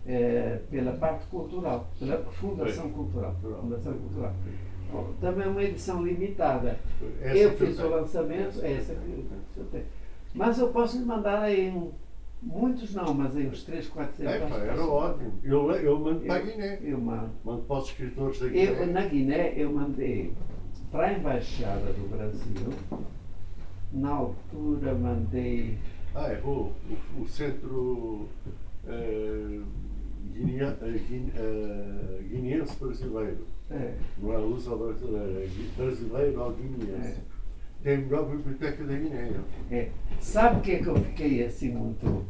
eh, pela parte cultural, pela Fundação. Cultural. Fundação Cultural. Bom, Também é uma edição limitada. Essa eu eu fiz o lançamento, é essa que eu tenho. Mas eu posso lhe mandar aí um, muitos não, mas aí uns 3, 4 É, pá, era ótimo. Eu, eu mando para a Guiné. Eu mando. Mando para os escritores da Eu, Guiné. na Guiné eu mandei para a Embaixada do Brasil. Na altura mandei. Ah, é, o, o, o centro eh, guinea- eh, guine- eh, guineense brasileiro. É, Não é luso brasileiro, é brasileiro ou guineense. Tem a melhor biblioteca da Guiné. é. Sabe o que é que eu fiquei assim muito,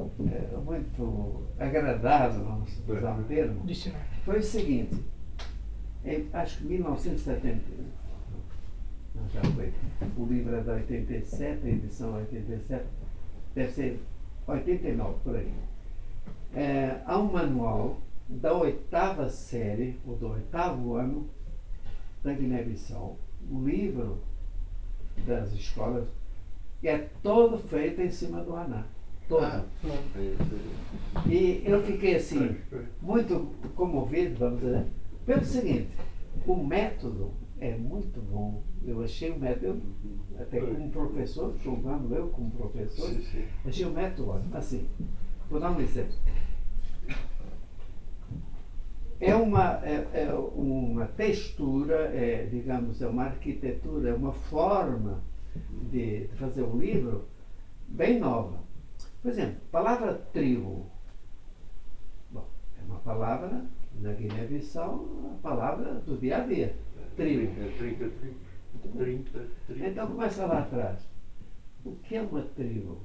é, muito agradado, vamos usar um termo? Foi o seguinte, em, acho que 1970, não, já foi, o livro é de 87, a edição é 87, deve ser 89 por aí. É, há um manual da oitava série, ou do oitavo ano, da Guiné-Bissau, um livro das escolas, que é todo feito em cima do ANA. Todo. Ah, é, é. E eu fiquei assim, muito comovido, vamos dizer, pelo seguinte, o método é muito bom. Eu achei o método, eu, até como professor, julgando eu como professor, Sim, sim. achei o método ótimo. Assim, vou dar um exemplo. É uma, é, é uma textura, é, digamos, é uma arquitetura, é uma forma de fazer um livro bem nova. Por exemplo, palavra tribo. Bom, é uma palavra, na Guiné-Bissau, a palavra do dia a dia. Tribo. É 30 tribos. 30 tribos. Então começa lá atrás. O que é uma tribo?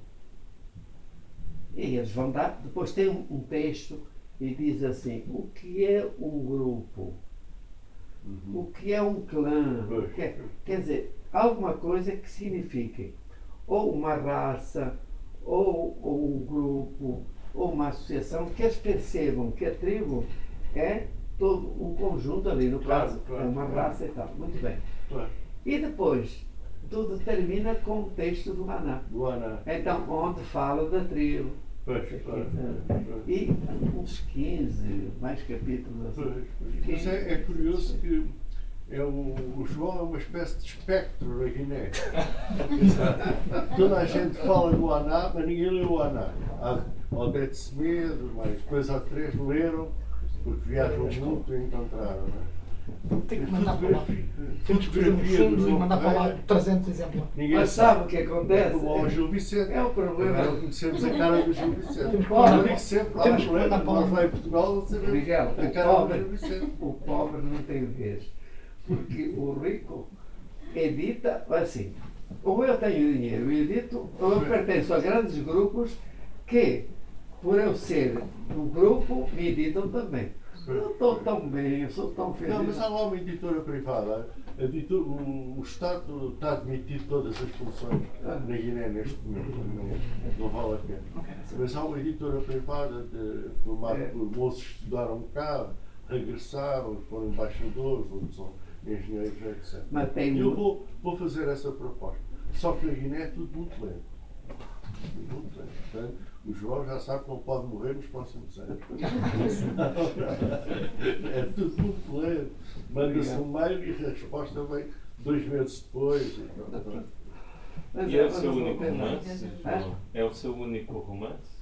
E eles vão dar, depois tem um, um texto e diz assim, o que é um grupo? Uhum. O que é um clã? Que é- quer dizer, alguma coisa que signifique ou uma raça, ou, ou um grupo, ou uma associação, que eles percebam que a tribo é todo um conjunto ali, no Claro, caso, claro, é uma claro. raça e tal. Muito bem. E depois, tudo termina com o texto do Maná. Luana. Então, onde fala da tribo. Pois, claro. E uns 15, mais capítulos assim. Mas é, é curioso que é o, o João é uma espécie de espectro da Guiné. Toda a gente fala do Aná, mas ninguém lê o Aná. Há Odete Semedo, mas depois há três leram, porque viajam muito e encontraram. Não é? Tem que mandar para lá. Fotografia- Temos que fazer um fundo do e mandar para lá Ferreira. 300 exemplares. Ninguém Mas sabe o que acontece? Como ao Gil Vicente. É o problema. Agora conhecemos a cara do Gil Vicente. Mandar- digo sempre, temos que mandar para lá. nós lá em Portugal sabemos Miguel, a o cara do pobre, Gil Vicente. o pobre não tem vez. Porque o rico edita assim. Ou eu tenho dinheiro e edito, ou eu pertenço a grandes grupos que, por eu ser um grupo, me editam também. Eu estou tão bem, eu sou tão feliz. Não, mas há lá uma editora privada. A editora- o, o Estado está a admitir todas as funções Ah. na Guiné neste momento. Não, não vale a pena. Mas há uma editora privada de, formada É. por moços que estudaram cá, regressaram, foram embaixadores, outros são engenheiros, etc. Mas tem eu vou, vou fazer essa proposta. Só que na Guiné é tudo muito lento. Muito o João já sabe que não pode morrer nos próximos anos. é tudo muito lento. Manda-se um mail e a resposta vem dois meses depois. E. Mas E é eu o seu único romance? João? É o seu único romance?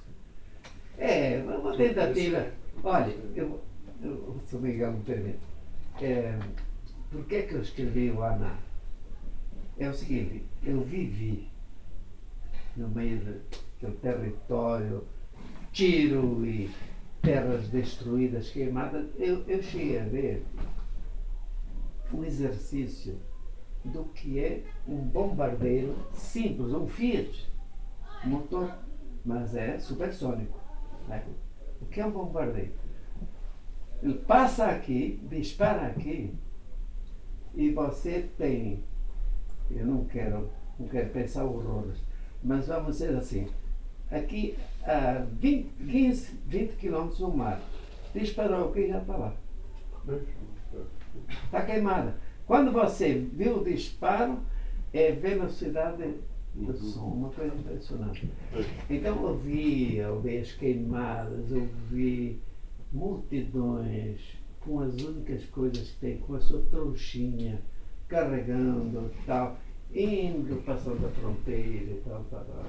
É, uma tentativa. Olha, eu, eu, se o Miguel me permite, é, por que é que eu escrevi o Ana? É o seguinte, eu vivi no meio daquele território, tiro e terras destruídas, queimadas, eu, eu cheguei a ver um exercício do que é um bombardeiro simples, um Fiat, motor, mas é supersônico. né? O que é um bombardeiro? Ele passa aqui, dispara aqui, e você tem, eu não quero, não quero pensar horrores, mas vamos dizer assim, aqui a 20, 15, 20 quilômetros do mar, disparou aqui e já está lá. Está queimada. Quando você viu o disparo, é velocidade do som, uma coisa impressionante. Então eu vi aldeias queimadas, eu vi multidões com as únicas coisas que tem, com a sua trouxinha, carregando tal, indo, passando a fronteira e tal, tal, tal.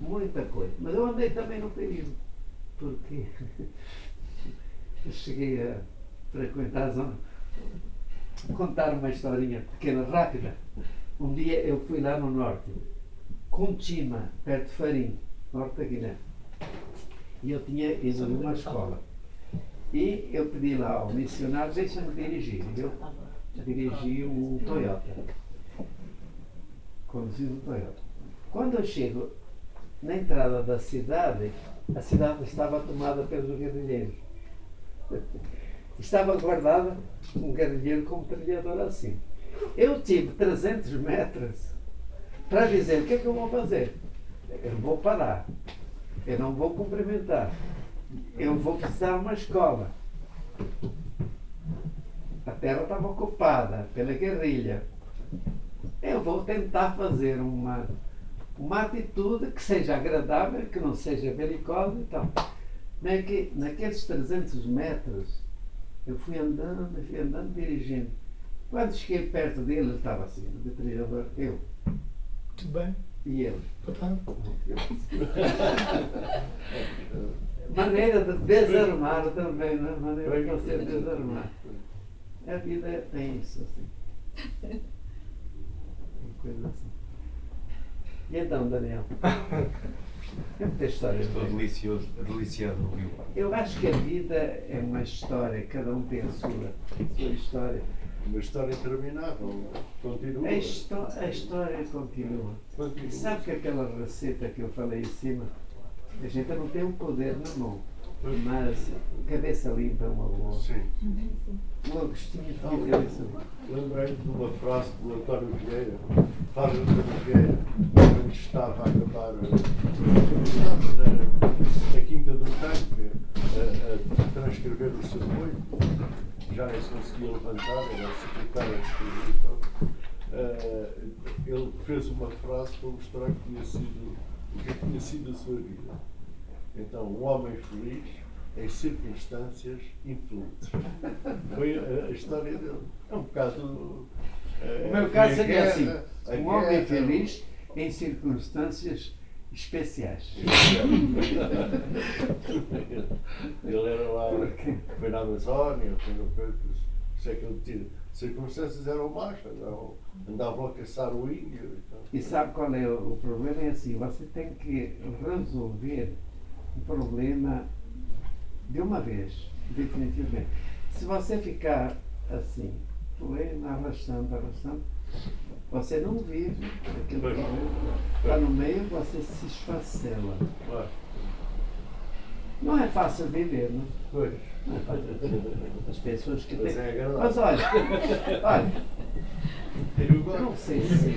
Muita coisa. Mas eu andei também no período, porque eu cheguei a frequentar a zona. Contar uma historinha pequena, rápida. Um dia eu fui lá no norte, Contima, perto de Farim, norte da Guiné. E eu tinha ido numa escola. E eu pedi lá ao missionário, deixa-me dirigir. Eu dirigi um Toyota. Conduzi um Toyota. Quando eu chego na entrada da cidade, a cidade estava tomada pelos guerrilheiros. Estava guardada um guerrilheiro com um trilhador assim. Eu tive 300 metros para dizer o que é que eu vou fazer. Eu vou parar. Eu não vou cumprimentar. Eu vou visitar uma escola. A terra estava ocupada pela guerrilha. Eu vou tentar fazer uma, uma atitude que seja agradável, que não seja belicosa e tal. Naque, naqueles 300 metros, eu fui andando, fui andando, dirigindo. Quando cheguei perto dele, ele estava assim, no trilhador, eu Tudo bem? e ele. Boa tarde. Maneira de desarmar também, não é? Maneira de você desarmar. A vida é- tem isso, assim. Uma coisa assim. E então, Daniel? Muita história. Estou é? delicioso, deliciado de ouvi-lo. Eu acho que a vida é uma história, cada um tem a sua, a sua história. Uma história interminável. é? Continua. A, histó- a história continua. Continua. Sabe que aquela receita que eu falei em cima, a gente não tem o poder na mão, mas cabeça limpa é uma boa. Sim. Um Agostinho tinha cabeça limpa. Lembrei-me de uma frase do António Vieira, Padre António Vieira, quando estava a acabar, estava na, Quinta do Tanque a, a transcrever o seu poema, já se conseguia levantar, era secretário de escrever e tal. Eh, ele fez uma frase para mostrar que tinha sido, o que tinha sido a sua vida. Então, um homem feliz em circunstâncias infelizes. Foi a, a história dele. É um bocado. eh, O meu caso seria guerra, assim: a um homem feliz em circunstâncias especiais. Ele era lá, foi na Amazónia, foi no sei que ele. Circunstâncias eram más, andavam, andavam a caçar o índio e tal. E sabe qual é o, o problema? É assim: você tem que resolver o problema de uma vez, definitivamente. Se você ficar assim, problema, arrastando, arrastando, você não vive aquele problema. Está no meio, você se esfacela. Claro. Não é fácil viver, não? Pois. Não é fácil. As pessoas que Mas têm. é. Mas olha, olha, Eu não sei se.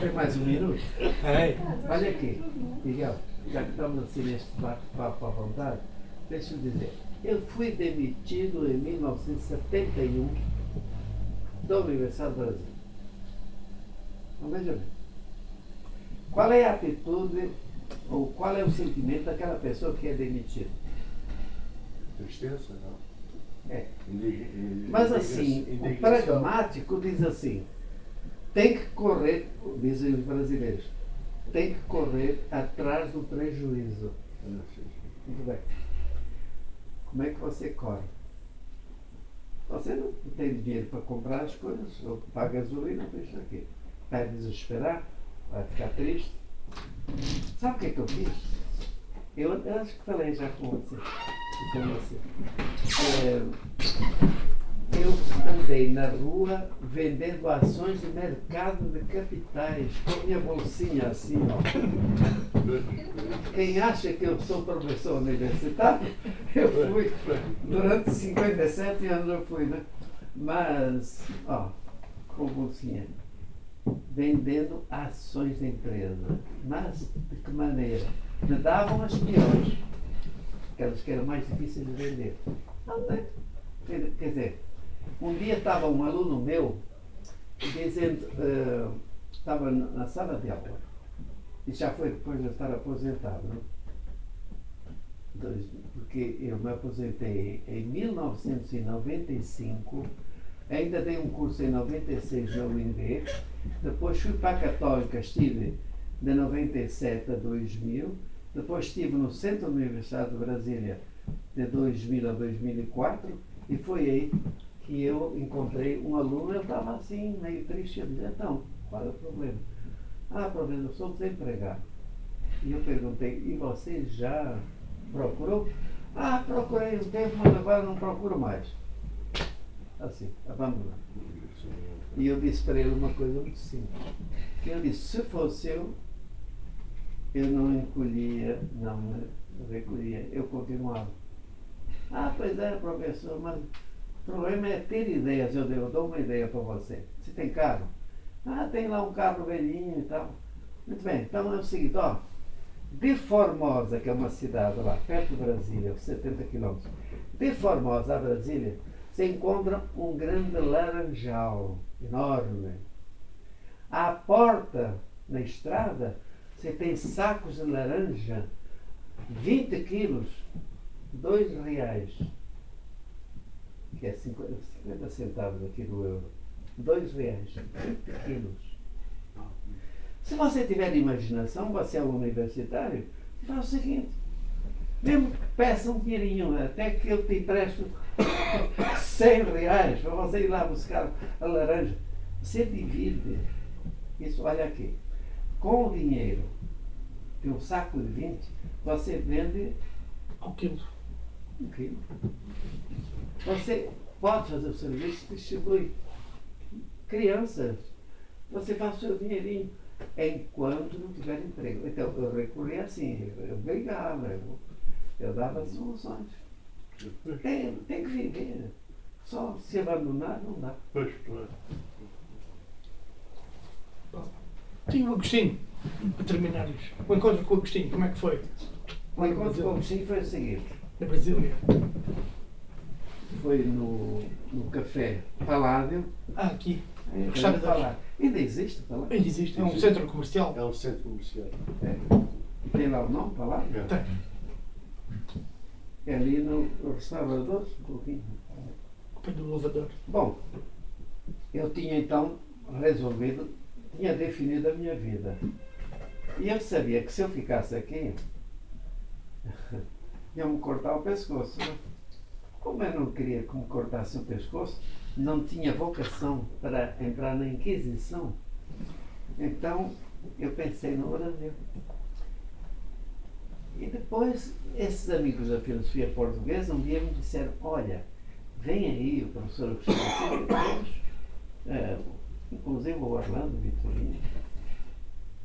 Tem mais um minuto? É. Olha aqui, Miguel, já que estamos assim neste bate-papo à vontade, deixa eu dizer. Eu fui demitido em 1971 da Universidade do Brasil. Então veja bem. Qual é a atitude ou qual é o sentimento daquela pessoa que é demitida? Tristeza, não? É. Mas assim, o pragmático diz assim, tem que correr, dizem os brasileiros, tem que correr atrás do prejuízo. Muito bem. Como é que você corre? Você não tem dinheiro para comprar as coisas, ou paga gasolina, deixa aqui. Vai desesperar, vai ficar triste. Sabe o que é que eu fiz? Eu, eu acho que falei já com você. Com você. É, eu andei na rua vendendo ações de mercado de capitais, com minha bolsinha assim, ó. Quem acha que eu sou professor universitário, eu fui. Durante 57 anos eu fui, né? Mas, ó, com bolsinha. Vendendo ações da empresa. Mas de que maneira? Me davam as piores. Aquelas que eram mais difíceis de vender. Não, né? Quer dizer, um dia estava um aluno meu dizendo, eh, estava na sala de aula, e já foi depois de estar aposentado, porque eu me aposentei em 1995, ainda dei um curso em 96 na UNB, depois fui para a Católica, estive de 97 a 2000, depois estive no Centro da Universidade de Brasília de 2000 a 2004, e foi aí que eu encontrei um aluno, ele estava assim, meio triste, eu disse, então, qual é o problema? Ah, professor, eu sou desempregado. E eu perguntei, e você já procurou? Ah, procurei um tempo, mas agora não procuro mais. Assim, abandonado. E eu disse para ele uma coisa muito simples. Eu disse, se fosse eu, eu não encolhia, não recolhia, eu continuava. Ah, pois é, professor, mas o problema é ter ideias. Eu, eu dou uma ideia para você. Você tem carro? Ah, tem lá um carro velhinho e tal. Muito bem, então é o seguinte, ó. De Formosa, que é uma cidade lá, perto de Brasília, 70 quilômetros. De Formosa a Brasília, você encontra um grande laranjal, enorme. À porta, na estrada, você tem sacos de laranja, 20 quilos, dois reais, que é 50, 50 centavos aqui do euro. Dois reais, 20 quilos. Se você tiver imaginação, você é um universitário, faz o seguinte, mesmo que peça um dinheirinho, até que eu te empresto 100 reais para você ir lá buscar a laranja. Você divide isso, olha aqui, com o dinheiro de um saco de 20, você vende Ao quilo. um quilo. Você pode fazer o serviço, distribui. Crianças, você faz o seu dinheirinho enquanto não tiver emprego. Então, eu recorri assim, eu brigava, eu, eu dava soluções. Tem, tem que viver. Só se abandonar não dá. Pois, claro. Tinha o Agostinho, para terminar isto. O encontro com o Agostinho, como é que foi? O encontro com o Agostinho foi o seguinte. Na Brasília. Foi no, no café Paládio. Ah, aqui. É, Gostava de Paládio. Ainda existe o Paládio? Ainda existe. É um centro comercial. É um centro comercial. É. Tem lá o nome, Paládio? É. Tem. É ali no restaurador do vinho. do elevador. Bom, eu tinha então resolvido, tinha definido a minha vida. E eu sabia que se eu ficasse aqui, iam-me cortar o pescoço. né? Como eu não queria que me cortasse o pescoço, não tinha vocação para entrar na Inquisição, então eu pensei no Brasil. E depois, esses amigos da filosofia portuguesa um dia me disseram: Olha, vem aí o professor Agostinho Silva, é, inclusive o Orlando Vitorino,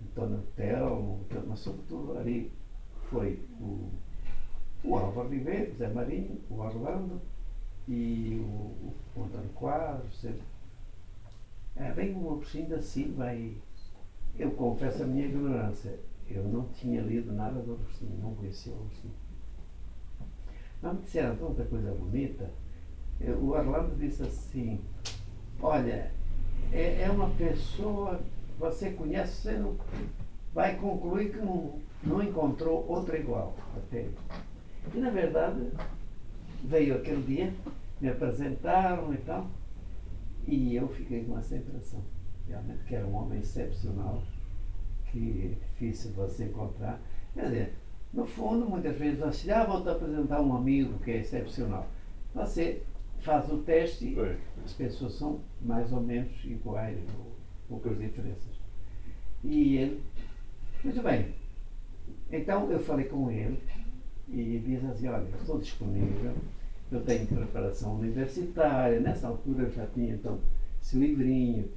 Antônio Telmo, mas sobretudo ali foi o, o Álvaro Ribeiro, Zé Marinho, o Orlando e o, o Antônio Quadros. vem o da Silva e eu confesso a minha ignorância. Eu não tinha lido nada do Agostinho, não conhecia o Agostinho. Mas me disseram tanta coisa bonita. O Orlando disse assim, olha, é, é uma pessoa você conhece, você não vai concluir que não, não encontrou outra igual até. E na verdade veio aquele dia, me apresentaram e tal, e eu fiquei com essa impressão, realmente que era um homem excepcional, que difícil você encontrar. Quer dizer, no fundo, muitas vezes você diz, ah, vou-te apresentar um amigo que é excepcional. Você faz o teste e as pessoas são mais ou menos iguais, ou poucas diferenças. E ele, muito bem. Então eu falei com ele e disse assim, olha, estou disponível, eu tenho preparação universitária, nessa altura eu já tinha então esse livrinho,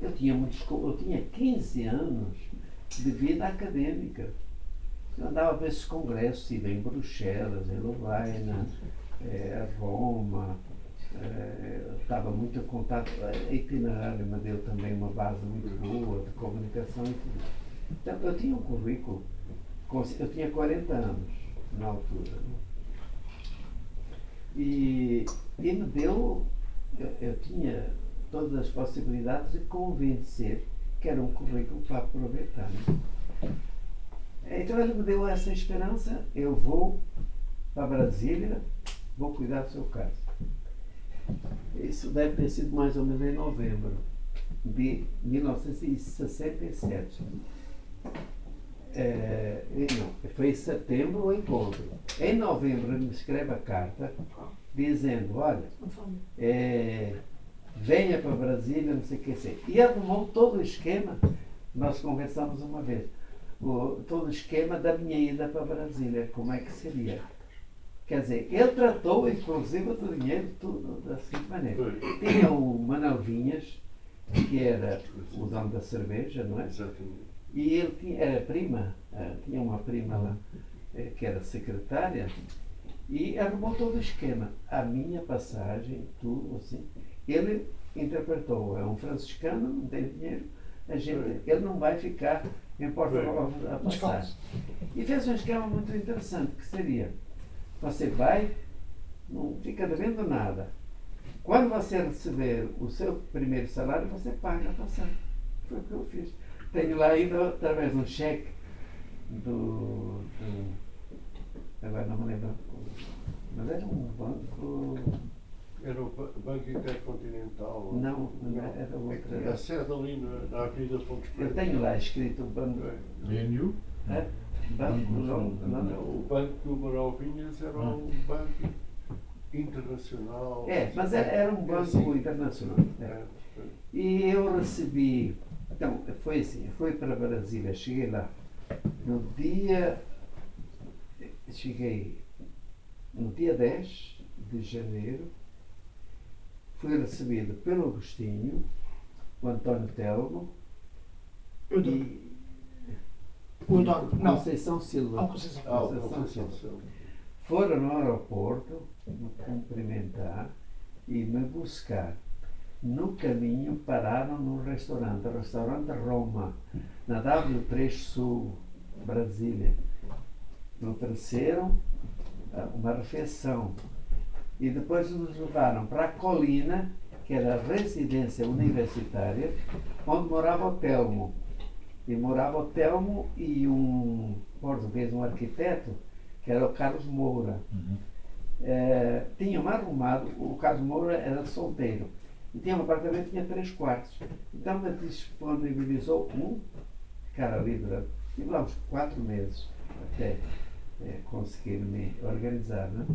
eu tinha muitos, eu tinha 15 anos de vida acadêmica. Eu andava para esses congressos, estive em Bruxelas, em Lovaina, eh, Roma, eh, estava muito em contato, a itinerário me deu também uma base muito boa de comunicação e tudo. Então, eu tinha um currículo, eu tinha 40 anos na altura. né? E, e me deu, eu, eu tinha todas as possibilidades de convencer que era um currículo para aproveitar. né? Então ele me deu essa esperança, eu vou para Brasília, vou cuidar do seu caso. Isso deve ter sido mais ou menos em novembro de 1967. É, não, foi em setembro o encontro. Em novembro ele me escreve a carta dizendo, olha, é, venha para Brasília, não sei o que ser. E arrumou todo o esquema, nós conversamos uma vez, o, todo o esquema da minha ida para Brasília, como é que seria. Quer dizer, ele tratou inclusive do dinheiro tudo da seguinte maneira. Tinha o Manuel Vinhas, que era o dono da cerveja, não é? Exatamente. E ele tinha, era prima, eh, tinha uma prima lá, eh, que era secretária, e arrumou todo o esquema. A minha passagem, tudo assim. Ele interpretou, é um franciscano, não tem dinheiro, a gente, ele não vai ficar em Portugal a passar. E fez um esquema muito interessante, que seria, você vai, não fica devendo nada. Quando você receber o seu primeiro salário, você paga a passagem. Foi o que eu fiz. Tenho lá ainda, através de um cheque do, do- Agora não me lembro. Mas era um banco. Era o Ba- Banco Intercontinental. Não, não era outra. É a sede ali na, na Avenida Pontes Eu Pretas. tenho lá escrito banco. BNU? É? Banco não, não, Não, o Banco do Manuel Vinhas era um banco internacional. É, mas era, era um banco Assim. internacional. é. É, E eu recebi. Então, foi assim, fui para Brasília, cheguei lá. No dia. Cheguei no dia 10 de janeiro, fui recebido pelo Agostinho, o António Telmo Eu dou. e O António. Não. Conceição Silva. Ah, Conceição. Ah, Conceição Conceição Silva. Silva. Foram no aeroporto me cumprimentar e me buscar. No caminho pararam num restaurante, restaurante Roma, na W3 Sul, Brasília. Me ofereceram ah, uma refeição e depois nos levaram para a colina, que era a residência universitária, onde morava o Telmo. E morava o Telmo e um português, um arquiteto, que era o Carlos Moura. eh, tinham arrumado, o Carlos Moura era solteiro, e tinha um apartamento que tinha três quartos. Então me disponibilizou um, cara livre, tive lá uns quatro meses até eh, conseguir me organizar, né?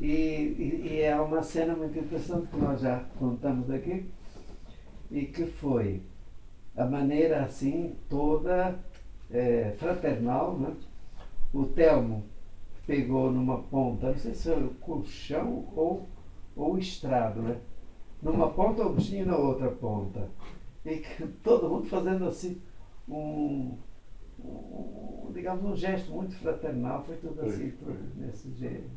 E, e, e é uma cena muito interessante que nós já contamos aqui, e que foi a maneira assim toda eh, fraternal, né? O Telmo pegou numa ponta, não sei se era o colchão ou, ou estrado, né? Numa ponta o bichinho na outra ponta. E que todo mundo fazendo assim um, um, digamos, um gesto muito fraternal, foi tudo assim, tudo nesse jeito.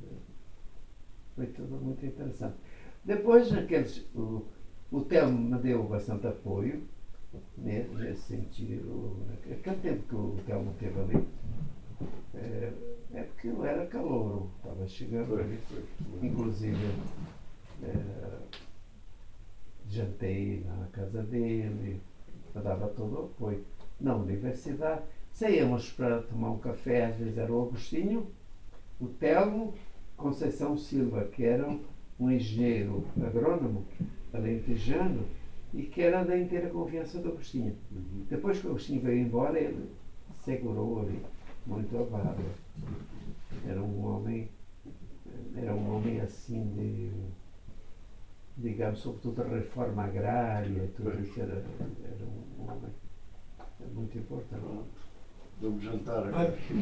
Foi tudo muito interessante. Depois, aqueles, o, o Telmo me deu bastante apoio, né, nesse sentido. Aquele tempo que o Telmo teve ali, é, é porque eu era calouro, estava chegando ali. Inclusive, é, jantei na casa dele, eu dava todo o apoio. Na universidade, saíamos para tomar um café, às vezes era o Agostinho, o Telmo, Conceição Silva, que era um, um engenheiro agrônomo, alentejano, e que era da inteira confiança do Agostinho. Uhum. Depois que o Agostinho veio embora, ele segurou ali muito a barba. Era um homem, era um homem assim de, digamos, sobretudo a reforma agrária e tudo isso, era, era um homem muito importante. Vamos jantar aqui.